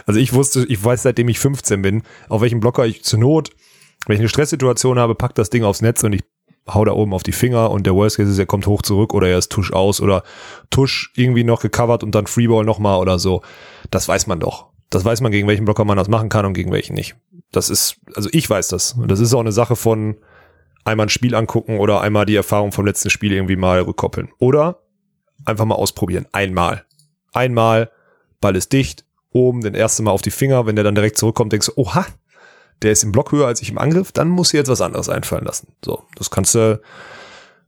Also ich wusste, ich weiß seitdem ich 15 bin, auf welchen Blocker ich zur Not, wenn ich eine Stresssituation habe, pack das Ding aufs Netz und ich hau da oben auf die Finger und der Worst Case ist, er kommt hoch zurück oder er ist Tusch aus oder Tusch irgendwie noch gecovert und dann Freeball nochmal oder so. Das weiß man doch. Das weiß man, gegen welchen Blocker man das machen kann und gegen welchen nicht. Das ist, also ich weiß das. Und das ist auch eine Sache von einmal ein Spiel angucken oder einmal die Erfahrung vom letzten Spiel irgendwie mal rückkoppeln. Oder einfach mal ausprobieren. Einmal. Einmal, Ball ist dicht, oben, den erste Mal auf die Finger. Wenn der dann direkt zurückkommt, denkst du, oha, der ist im Block höher als ich im Angriff, dann muss dir jetzt was anderes einfallen lassen. So, das kannst du,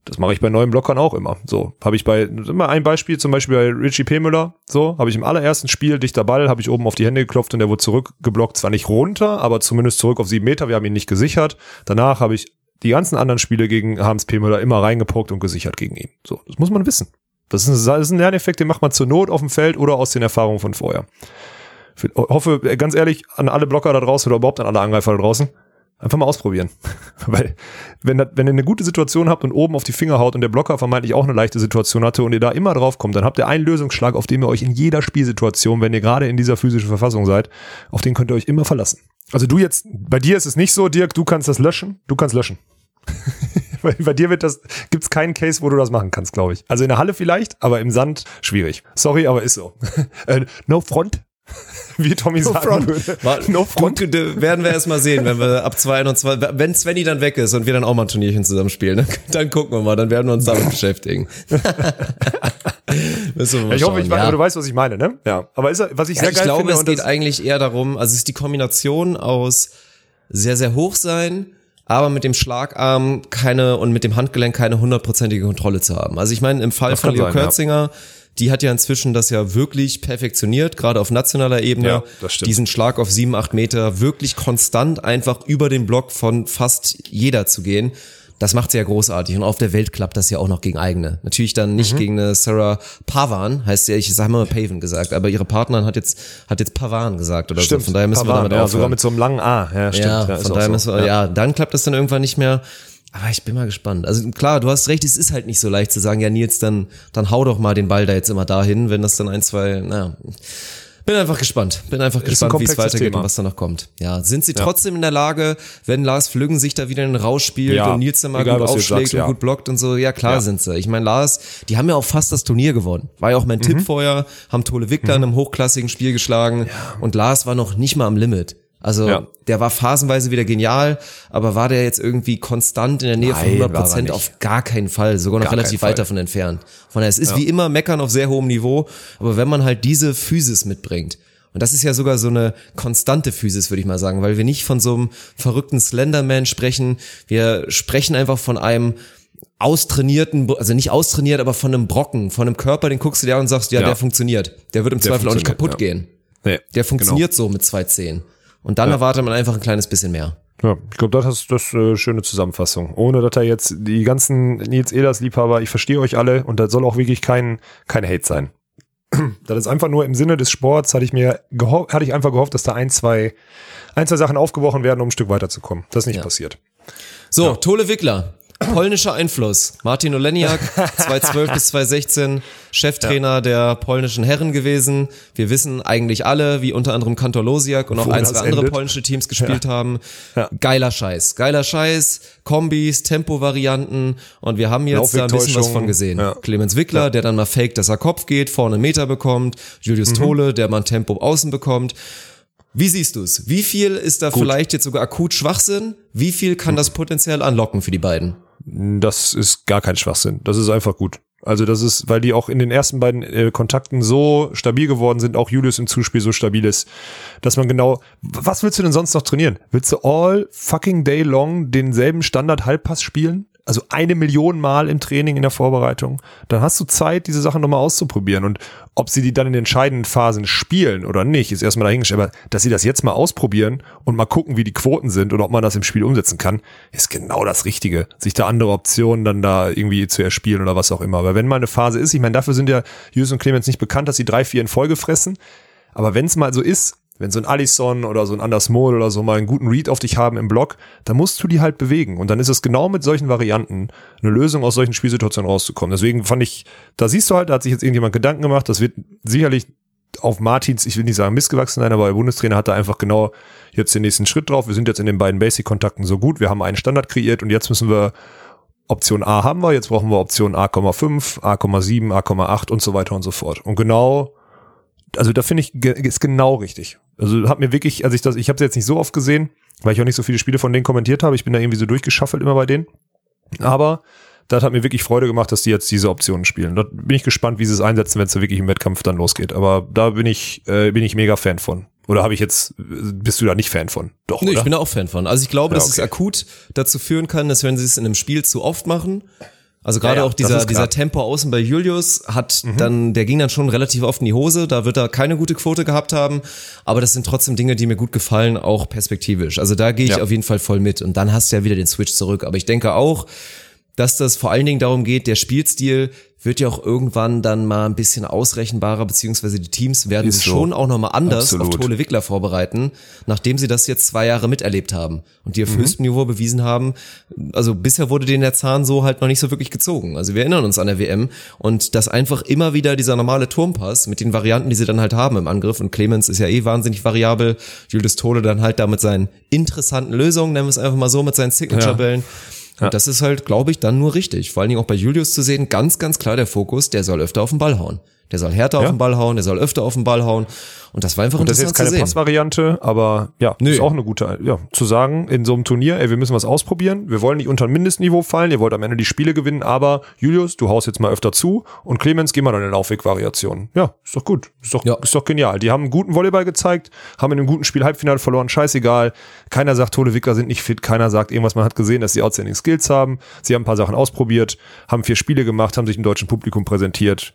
das mache ich bei neuen Blockern auch immer. So, habe ich bei, immer ein Beispiel, zum Beispiel bei Richie P. Müller, so, habe ich im allerersten Spiel, dichter Ball, habe ich oben auf die Hände geklopft und der wurde zurückgeblockt, zwar nicht runter, aber zumindest zurück auf sieben Meter, wir haben ihn nicht gesichert. Danach habe ich die ganzen anderen Spiele gegen Hans P. Müller immer reingepuckt und gesichert gegen ihn. So, das muss man wissen. Das ist ein, das ist ein Lerneffekt, den macht man zur Not auf dem Feld oder aus den Erfahrungen von vorher. Ich hoffe, äh, ganz ehrlich, an alle Blocker da draußen oder überhaupt an alle Angreifer da draußen, einfach mal ausprobieren. Weil, wenn, wenn ihr eine gute Situation habt und oben auf die Finger haut und der Blocker vermeintlich auch eine leichte Situation hatte und ihr da immer drauf kommt, dann habt ihr einen Lösungsschlag, auf den ihr euch in jeder Spielsituation, wenn ihr gerade in dieser physischen Verfassung seid, auf den könnt ihr euch immer verlassen. Also du jetzt, bei dir ist es nicht so, Dirk, du kannst das löschen, du kannst löschen. Weil bei dir wird das, gibt's keinen Case, wo du das machen kannst, glaube ich. Also in der Halle vielleicht, aber im Sand schwierig. Sorry, aber ist so. äh, no front, wie Tommy sagen front. würde. War, No front. Gut, werden wir erst mal sehen, wenn wir ab 22, wenn Svenny dann weg ist und wir dann auch mal ein Turnierchen zusammen spielen, dann, dann gucken wir mal, dann werden wir uns damit beschäftigen. Mal Ich hoffe, ich schauen, weiß, ja. aber du weißt, was ich meine, ne? Ja. Aber ist, was ich Ja, sehr ich geil glaube, finde, es und geht das, eigentlich eher darum, also es ist die Kombination aus sehr, sehr hoch sein, aber mit dem Schlagarm keine und mit dem Handgelenk keine hundertprozentige Kontrolle zu haben. Also ich meine, im Fall Das von Leo sein, ja. Die hat ja inzwischen das ja wirklich perfektioniert, gerade auf nationaler Ebene, Ja, das stimmt. diesen Schlag auf sieben, acht Meter wirklich konstant einfach über den Block von fast jeder zu gehen. Das macht sie ja großartig. Und auf der Welt klappt das ja auch noch gegen eigene. Natürlich dann nicht mhm. gegen eine Sarah Pavan, heißt ja, ich sage mal Pavan gesagt, aber ihre Partnerin hat jetzt, hat jetzt Pavan gesagt oder stimmt, so. Von daher müssen Pavan, wir damit ja, aufhören. sogar mit so einem langen A. Ja, stimmt. Ja, Ja, von daher so. müssen wir, ja. dann klappt das dann irgendwann nicht mehr. Aber ich bin mal gespannt. Also klar, du hast recht, es ist halt nicht so leicht zu sagen, ja Nils, dann, dann hau doch mal den Ball da jetzt immer dahin, wenn das dann ein, zwei, naja. Bin einfach gespannt. Bin einfach ein gespannt, wie es weitergeht Thema. und was da noch kommt. Ja, sind sie trotzdem in der Lage, wenn Lars Flüggen sich da wieder in den Rausch spielt Ja, und Nils dann mal egal, gut aufschlägt sagst, und ja. gut blockt und so? Ja, klar Ja. sind sie. Ich meine, Lars, die haben ja auch fast das Turnier gewonnen. War ja auch mein Mhm. Tipp vorher, haben Tole Wickler in einem hochklassigen Spiel geschlagen und Lars war noch nicht mal am Limit. Also Ja. der war phasenweise wieder genial, aber war der jetzt irgendwie konstant in der Nähe von Nein, 100 war er Prozent nicht. auf gar keinen Fall, sogar noch Gar relativ weit davon entfernt. Von daher, es ist wie immer Meckern auf sehr hohem Niveau, aber wenn man halt diese Physis mitbringt, und das ist ja sogar so eine konstante Physis, würde ich mal sagen, weil wir nicht von so einem verrückten Slenderman sprechen, wir sprechen einfach von einem austrainierten, also nicht austrainiert, aber von einem Brocken, von einem Körper, den guckst du dir an und sagst, ja, Ja. der funktioniert. Der wird im Zweifel auch nicht kaputt ja. gehen. Nee, Der funktioniert so mit zwei Zehen. Und dann erwartet man einfach ein kleines bisschen mehr. Ja, ich glaube, das ist das äh, schöne Zusammenfassung. Ohne dass da jetzt die ganzen Nils Ehlers Liebhaber, ich verstehe euch alle und das soll auch wirklich kein kein Hate sein. das ist einfach nur im Sinne des Sports, hatte ich mir hatte ich einfach gehofft, dass da ein, zwei ein, zwei Sachen aufgebrochen werden, um ein Stück weiterzukommen. Das ist nicht Ja. passiert. So, Tole Wickler. Polnischer Einfluss. Martin Oleniak, 2012 bis 2016, Cheftrainer der polnischen Herren gewesen. Wir wissen eigentlich alle, wie unter anderem Kantor Losiak und auch ein, zwei andere endet. polnische Teams gespielt haben. Ja. Geiler Scheiß. Geiler Scheiß, Kombis, Tempovarianten und wir haben jetzt da ein bisschen was von gesehen. Ja. Clemens Wickler, der dann mal faked, dass er Kopf geht, vorne einen Meter bekommt. Julius Mhm. Tole, der mal ein Tempo außen bekommt. Wie siehst du es? Wie viel ist da vielleicht jetzt sogar akut Schwachsinn? Wie viel kann das potenziell anlocken für die beiden? Das ist gar kein Schwachsinn. Das ist einfach gut. Also das ist, weil die auch in den ersten beiden äh, Kontakten so stabil geworden sind, auch Julius im Zuspiel so stabil ist, dass man genau, was willst du denn sonst noch trainieren? Willst du all fucking day long denselben Standard-Halbpass spielen? Also eine Million Mal im Training in der Vorbereitung. Dann hast du Zeit, diese Sachen nochmal auszuprobieren. Und ob sie die dann in den entscheidenden Phasen spielen oder nicht, ist erstmal dahingestellt. Aber dass sie das jetzt mal ausprobieren und mal gucken, wie die Quoten sind und ob man das im Spiel umsetzen kann, ist genau das Richtige. Sich da andere Optionen dann da irgendwie zu erspielen oder was auch immer. Aber wenn mal eine Phase ist, ich meine, dafür sind ja Julius und Clemens nicht bekannt, dass sie drei, vier in Folge fressen. Aber wenn es mal so ist, wenn so ein Alisson oder so ein Anders Mohl oder so mal einen guten Read auf dich haben im Block, dann musst du die halt bewegen. Und dann ist es genau mit solchen Varianten eine Lösung aus solchen Spielsituationen rauszukommen. Deswegen fand ich, da siehst du halt, da hat sich jetzt irgendjemand Gedanken gemacht, das wird sicherlich auf Martins, ich will nicht sagen missgewachsen sein, aber der Bundestrainer hat da einfach genau jetzt den nächsten Schritt drauf. Wir sind jetzt in den beiden Basic-Kontakten so gut, wir haben einen Standard kreiert und jetzt müssen wir Option A haben wir, jetzt brauchen wir Option A,5, A,7, A,8 und so weiter und so fort. Und genau, also da finde ich, ist genau richtig. Also hat mir wirklich, also ich das, ich habe es jetzt nicht so oft gesehen, weil ich auch nicht so viele Spiele von denen kommentiert habe. Ich bin da irgendwie so durchgeschaffelt immer bei denen. Aber das hat mir wirklich Freude gemacht, dass die jetzt diese Optionen spielen. Da bin ich gespannt, wie sie es einsetzen, wenn es wirklich im Wettkampf dann losgeht. Aber da bin ich, äh, bin ich mega Fan von. Oder habe ich jetzt, bist du da nicht Fan von? Doch, Nee, oder? ich bin da auch Fan von. Also ich glaube, Ja, dass es okay. akut dazu führen kann, dass wenn sie es in einem Spiel zu oft machen, also gerade Ja, ja, auch dieser. Mhm. dieser Tempo außen bei Julius hat dann, der ging dann schon relativ oft in die Hose, da wird er keine gute Quote gehabt haben, aber das sind trotzdem Dinge, die mir gut gefallen, auch perspektivisch. Also da gehe ich Ja. auf jeden Fall voll mit und dann hast du ja wieder den Switch zurück. Aber ich denke auch, dass das vor allen Dingen darum geht, der Spielstil wird ja auch irgendwann dann mal ein bisschen ausrechenbarer, beziehungsweise die Teams werden Ist sich so. schon auch nochmal anders Absolut. auf Tole Wickler vorbereiten, nachdem sie das jetzt zwei Jahre miterlebt haben und die auf höchstem Niveau bewiesen haben. Also bisher wurde denen der Zahn so halt noch nicht so wirklich gezogen. Also wir erinnern uns an der WM und dass einfach immer wieder dieser normale Turmpass mit den Varianten, die sie dann halt haben im Angriff und Clemens ist ja eh wahnsinnig variabel, Julius Tole dann halt da mit seinen interessanten Lösungen, nennen wir es einfach mal so, mit seinen Signature-Bällen. Und das ist halt, glaube ich, dann nur richtig. Vor allen Dingen auch bei Julius zu sehen, ganz, ganz klar der Fokus, der soll öfter auf den Ball hauen. Der soll härter auf Ja. den Ball hauen, der soll öfter auf den Ball hauen. Und das war einfach Und das ist jetzt interessant keine. Passvariante, aber ja, Nö. ist auch eine gute, ja, zu sagen, in so einem Turnier, ey, wir müssen was ausprobieren, wir wollen nicht unter ein Mindestniveau fallen, ihr wollt am Ende die Spiele gewinnen, aber Julius, du haust jetzt mal öfter zu und Clemens, geh mal deine Laufwegvariation. Ja, ist doch gut, ist doch, Ja. ist doch genial. Die haben einen guten Volleyball gezeigt, haben in einem guten Spiel Halbfinale verloren, scheißegal. Keiner sagt, Tole Wickler sind nicht fit, keiner sagt irgendwas, man hat gesehen, dass sie outstanding Skills haben. Sie haben ein paar Sachen ausprobiert, haben vier Spiele gemacht, haben sich dem deutschen Publikum präsentiert.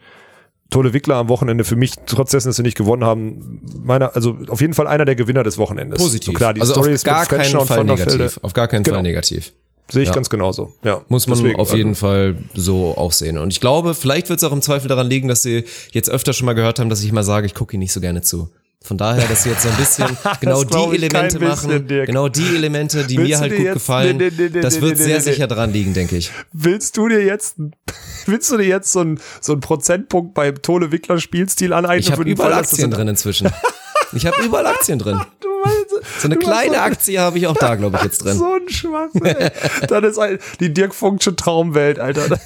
Tole Wickler am Wochenende für mich, trotz dessen, dass sie nicht gewonnen haben, meiner, also auf jeden Fall einer der Gewinner des Wochenendes. Positiv. So klar, die also Story auf ist gar mit keinen und Fall der Velde. negativ. Auf gar keinen Genau. Fall negativ. Sehe ich Ja. ganz genauso. Ja, Muss man deswegen, auf also- jeden Fall so auch sehen. Und ich glaube, vielleicht wird es auch im Zweifel daran liegen, dass sie jetzt öfter schon mal gehört haben, dass ich mal sage, ich gucke ihn nicht so gerne zu. Von daher, dass sie jetzt so ein bisschen genau die Elemente bisschen, machen, Dirk. genau die Elemente, die Willst mir halt gut jetzt- gefallen, nee, nee, nee, das wird sehr sicher dran liegen, denke ich. Willst du dir jetzt, willst du dir jetzt so einen so einen Prozentpunkt beim Tole Wickler Spielstil aneignen? Ich habe überall Fall, Aktien in- drin inzwischen. Ich habe überall Aktien drin. Du meinst, So eine kleine so- Aktie habe ich auch da, glaube ich, jetzt drin. So ein Schwachsinn. ey. Das ist ein, die Dirk Funksche Traumwelt, Alter.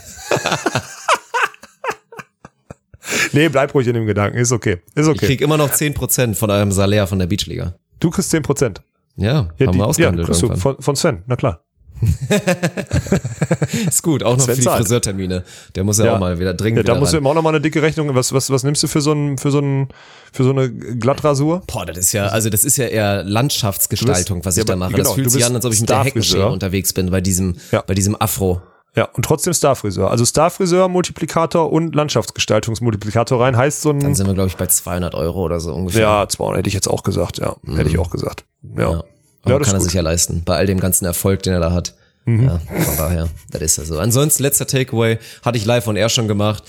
Nee, bleib ruhig in dem Gedanken. Ist okay. Ist Ich okay. krieg immer noch 10% von eurem Salär von der Beachliga. Du kriegst 10 Prozent. Ja, Ja, haben die- wir ausgehandelt kriegst du von, von Sven, na klar. Ist gut, auch noch Sven für die zahlt. Friseurtermine. Der muss ja, Ja. auch mal wieder dringend Ja, da musst du ran. immer auch noch mal eine dicke Rechnung. Was, was, was nimmst du für so ein, für so ein, für so eine Glattrasur? Boah, das ist ja, also das ist ja eher Landschaftsgestaltung, was ich ja, da mache. genau, das fühlt du sich bist an, als ob ich mit der. Heckenschere unterwegs bin bei diesem, Ja. bei diesem Afro. Ja, und trotzdem Starfriseur. Also Starfriseur, Multiplikator und Landschaftsgestaltungsmultiplikator rein heißt so Dann ein, sind wir, glaube ich, bei 200 Euro oder so ungefähr. ja, 200 hätte ich jetzt auch gesagt, ja. Hätte ich auch gesagt. Ja. Mhm. Ja. Ja, Aber das kann er sich ja leisten, bei all dem ganzen Erfolg, den er da hat. Mhm. Ja, von daher, das ist ja so. Ansonsten, letzter Takeaway, hatte ich live on air schon gemacht.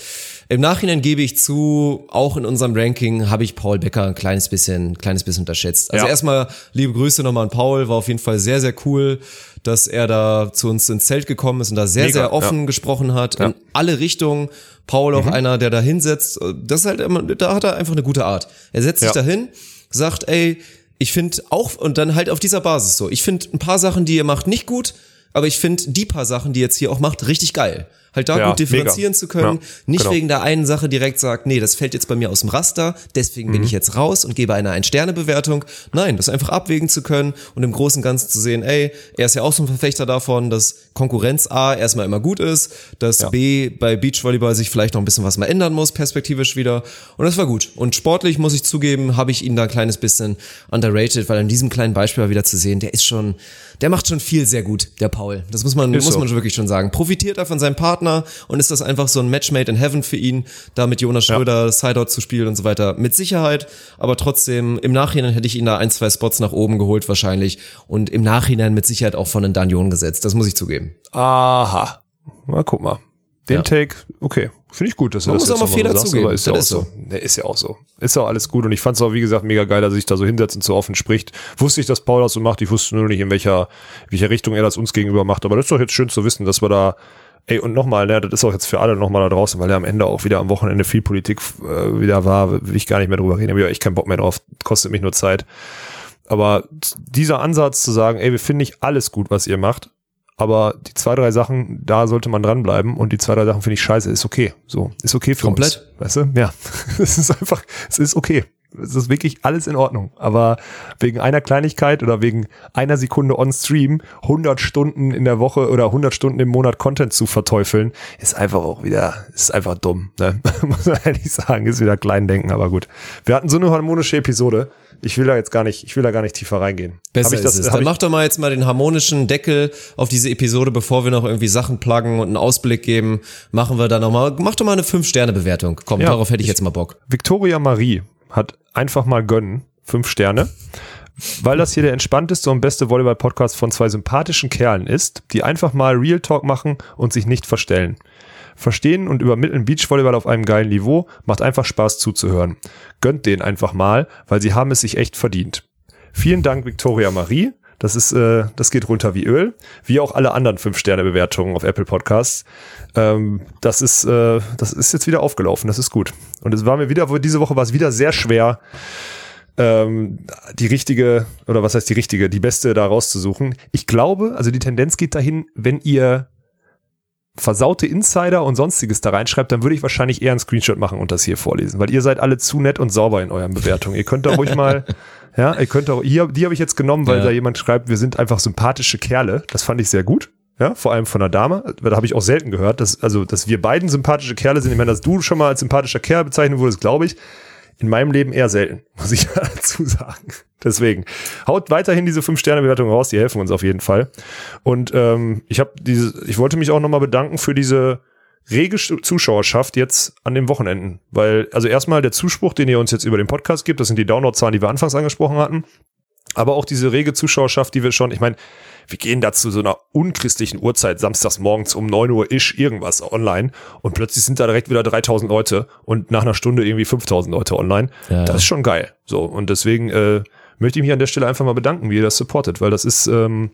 Im Nachhinein gebe ich zu, auch in unserem Ranking habe ich Paul Becker ein kleines bisschen, kleines bisschen unterschätzt. Also Ja. erstmal liebe Grüße nochmal an Paul, war auf jeden Fall sehr, sehr cool, dass er da zu uns ins Zelt gekommen ist und da sehr, Mega, sehr offen gesprochen hat, in alle Richtungen. Paul Mhm. auch einer, der da hinsetzt. Das ist halt immer, da hat er einfach eine gute Art. Er setzt sich Ja. dahin, sagt, ey, ich finde auch, und dann halt auf dieser Basis so, ich finde ein paar Sachen, die ihr macht, nicht gut, aber ich finde die paar Sachen, die ihr jetzt hier auch macht, richtig geil. Halt da Ja, gut differenzieren mega. zu können, Ja, nicht genau. wegen der einen Sache direkt sagt, nee, das fällt jetzt bei mir aus dem Raster, deswegen Mhm. bin ich jetzt raus und gebe eine Ein-Sterne-Bewertung. Nein, das einfach abwägen zu können und im Großen und Ganzen zu sehen, ey, er ist ja auch so ein Verfechter davon, dass Konkurrenz A erstmal immer gut ist, dass B bei Beachvolleyball sich vielleicht noch ein bisschen was mal ändern muss, perspektivisch wieder. Und das war gut. Und sportlich, muss ich zugeben, habe ich ihn da ein kleines bisschen underrated, weil in diesem kleinen Beispiel mal wieder zu sehen, der ist schon, der macht schon viel sehr gut, der Paul. Das muss man, Ist muss so. man schon wirklich schon sagen. Profitiert er von seinem Partner und ist das einfach so ein Match made in heaven für ihn, da mit Jonas Schröder Sideout zu spielen und so weiter. Mit Sicherheit, aber trotzdem, im Nachhinein hätte ich ihn da ein, zwei Spots nach oben geholt wahrscheinlich und im Nachhinein mit Sicherheit auch von den Danion gesetzt. Das muss ich zugeben. Aha. Na, guck mal. Den Ja. Take, okay. Finde ich gut, dass du Man das jetzt auch mal Fehler so sagst, aber ist ja auch Das ist so. Der ist ja auch so. Ist ja auch alles gut und ich fand es auch, wie gesagt, mega geil, dass er sich da so hinsetzt und so offen spricht. Wusste ich, dass Paul das so macht. Ich wusste nur nicht, in welcher, welcher Richtung er das uns gegenüber macht. Aber das ist doch jetzt schön zu wissen, dass wir da, ey, und nochmal, ne, das ist auch jetzt für alle nochmal da draußen, weil ja am Ende auch wieder am Wochenende viel Politik äh, wieder war, will ich gar nicht mehr drüber reden. Hab ich echt keinen Bock mehr drauf. Kostet mich nur Zeit. Aber dieser Ansatz zu sagen, ey, wir finden nicht alles gut, was ihr macht, aber die zwei, drei Sachen, da sollte man dranbleiben und die zwei, drei Sachen finde ich scheiße, ist okay. So, ist okay für Komplett. uns. Weißt du? Ja. Es ist einfach, es ist okay. Es ist wirklich alles in Ordnung. Aber wegen einer Kleinigkeit oder wegen einer Sekunde on Stream 100 Stunden in der Woche oder 100 Stunden im Monat Content zu verteufeln, ist einfach auch wieder, ist einfach dumm. Ne? Muss man ehrlich sagen, ist wieder Kleindenken, aber gut. Wir hatten so eine harmonische Episode. Ich will da jetzt gar nicht, ich will da gar nicht tiefer reingehen. Besser ich das, ist es. Dann ich, mach doch mal jetzt mal den harmonischen Deckel auf diese Episode, bevor wir noch irgendwie Sachen pluggen und einen Ausblick geben. Machen wir da nochmal, mach doch mal eine 5-Sterne-Bewertung. Komm, Ja, darauf hätte ich jetzt mal Bock. Victoria Marie hat einfach mal gönnen, fünf Sterne, weil das hier der entspannteste und beste Volleyball-Podcast von zwei sympathischen Kerlen ist, die einfach mal Real Talk machen und sich nicht verstellen. Verstehen und übermitteln Beachvolleyball auf einem geilen Niveau, macht einfach Spaß zuzuhören. Gönnt denen einfach mal, weil sie haben es sich echt verdient. Vielen Dank, Victoria Marie. Das ist, äh, das geht runter wie Öl, wie auch alle anderen Fünf-Sterne-Bewertungen auf Apple Podcasts. Ähm, das ist, äh, das ist jetzt wieder aufgelaufen. Das ist gut. Und es war mir wieder, diese Woche war es wieder sehr schwer, ähm, die richtige, oder was heißt die richtige, die beste da rauszusuchen. Ich glaube, also die Tendenz geht dahin, wenn ihr versaute Insider und sonstiges da reinschreibt, dann würde ich wahrscheinlich eher einen Screenshot machen und das hier vorlesen, weil ihr seid alle zu nett und sauber in euren Bewertungen. Ihr könnt da ruhig mal, ja, ihr könnt auch, hier, die habe ich jetzt genommen, weil Ja. da jemand schreibt, wir sind einfach sympathische Kerle. Das fand ich sehr gut. Ja, vor allem von einer Dame. Da habe ich auch selten gehört, dass, also, dass wir beiden sympathische Kerle sind. Ich meine, dass du schon mal als sympathischer Kerl bezeichnet wurdest, glaube ich. In meinem Leben eher selten, muss ich dazu sagen. Deswegen haut weiterhin diese 5-Sterne-Bewertung raus, die helfen uns auf jeden Fall. Und ähm, ich habe diese, ich wollte mich auch nochmal bedanken für diese rege Zuschauerschaft jetzt an den Wochenenden. Weil, also erstmal der Zuspruch, den ihr uns jetzt über den Podcast gibt, das sind die Downloadzahlen, die wir anfangs angesprochen hatten. Aber auch diese rege Zuschauerschaft, die wir schon, ich meine, wir gehen da zu so einer unchristlichen Uhrzeit, samstags morgens um 9 Uhr ish irgendwas online und plötzlich sind da direkt wieder 3000 Leute und nach einer Stunde irgendwie 5000 Leute online. Ja. Das ist schon geil. So, und deswegen äh, möchte ich mich an der Stelle einfach mal bedanken, wie ihr das supportet, weil das ist, ähm,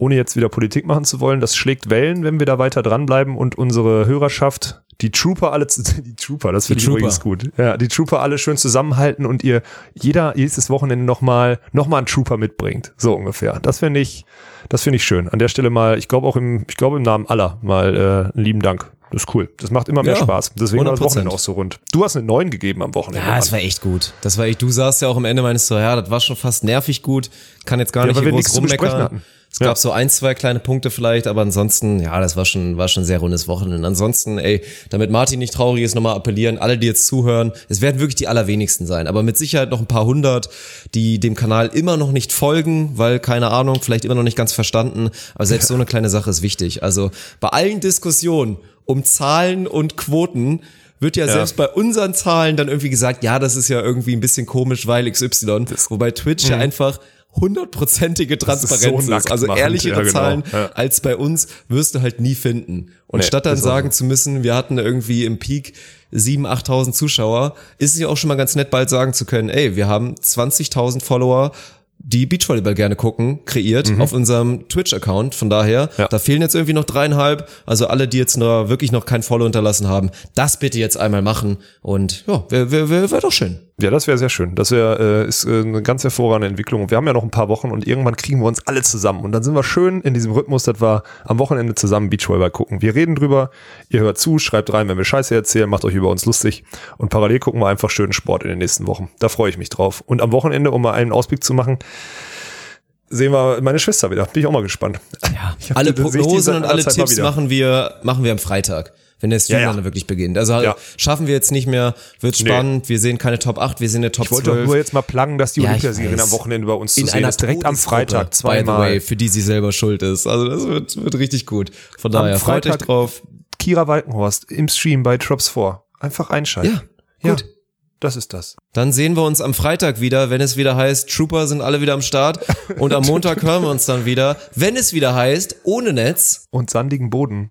ohne jetzt wieder Politik machen zu wollen, das schlägt Wellen, wenn wir da weiter dranbleiben und unsere Hörerschaft, die Trooper alle, zu- die Trooper, das finde ich übrigens gut. Ja, die Trooper alle schön zusammenhalten und ihr jeder jedes Wochenende nochmal noch mal einen Trooper mitbringt, so ungefähr. Das finde ich, das finde ich schön. An der Stelle mal, ich glaube auch im, ich glaube im Namen aller mal äh, einen lieben Dank. Das ist cool. Das macht immer mehr Ja, Spaß. Deswegen war das 100%. Wochenende auch so rund. Du hast eine 9 gegeben am Wochenende. Ja, Mann. war echt gut. Das war echt, du saßt ja auch am Ende meines so, ja, das war schon fast nervig gut. Kann jetzt gar Ja, nicht hier wir groß rummeckern. Es Ja. gab so ein, zwei kleine Punkte vielleicht, aber ansonsten, ja, das war schon, war schon ein sehr rundes Wochenende. Ansonsten, ey, damit Martin nicht traurig ist, nochmal appellieren, alle, die jetzt zuhören, es werden wirklich die allerwenigsten sein, aber mit Sicherheit noch ein paar hundert, die dem Kanal immer noch nicht folgen, weil, keine Ahnung, vielleicht immer noch nicht ganz verstanden, aber selbst so eine kleine Sache ist wichtig. Also, bei allen Diskussionen um Zahlen und Quoten, wird ja, selbst bei unseren Zahlen dann irgendwie gesagt, ja, das ist ja irgendwie ein bisschen komisch, weil XY, wobei Twitch ja einfach hundertprozentige Mhm. ist so Transparenz ist. Also ehrlichere ja, genau. Zahlen Ja. als bei uns wirst du halt nie finden. Und Nee, statt dann sagen zu müssen, wir hatten irgendwie im Peak 7.000, 8.000 Zuschauer, ist es ja auch schon mal ganz nett, bald sagen zu können, ey, wir haben 20.000 Follower, die Beachvolleyball gerne gucken, kreiert auf unserem Twitch-Account. Von daher, Mhm. Ja. da fehlen jetzt irgendwie noch dreieinhalb. Also alle, die jetzt noch wirklich noch kein Follow hinterlassen haben, das bitte jetzt einmal machen. Und ja, wäre wär, wär, wär doch schön. Ja, das wäre sehr schön. Das wäre äh, ist äh, eine ganz hervorragende Entwicklung. Und wir haben ja noch ein paar Wochen und irgendwann kriegen wir uns alle zusammen. Und dann sind wir schön in diesem Rhythmus, dass wir am Wochenende zusammen Beachvolleyball gucken. Wir reden drüber, ihr hört zu, schreibt rein, wenn wir Scheiße erzählen, macht euch über uns lustig. Und parallel gucken wir einfach schönen Sport in den nächsten Wochen. Da freue ich mich drauf. Und am Wochenende, um mal einen Ausblick zu machen, sehen wir meine Schwester wieder. Bin ich auch mal gespannt. Ja, alle Prognosen und alle Tipps machen wir, machen wir am Freitag. Wenn der Stream Ja, ja. dann wirklich beginnt. Also Ja. schaffen wir jetzt nicht mehr, wird Nee. spannend. Wir sehen keine Top 8, wir sehen eine Top Ich wollte doch 12. nur jetzt mal pluggen, dass die Ja, Olympiasiegerin am Wochenende bei uns zu in sehen einer ist. Direkt am Freitag By the zweimal. way, für die sie selber schuld ist. Also das wird, wird richtig gut. Von Am daher, freut euch Freitag drauf. Kira Walkenhorst im Stream bei Drops 4. Einfach einschalten. Ja, gut. Das ist das. Dann sehen wir uns am Freitag wieder, wenn es wieder heißt, Trooper sind alle wieder am Start. Und am Montag hören wir uns dann wieder, wenn es wieder heißt, ohne Netz. Und sandigen Boden.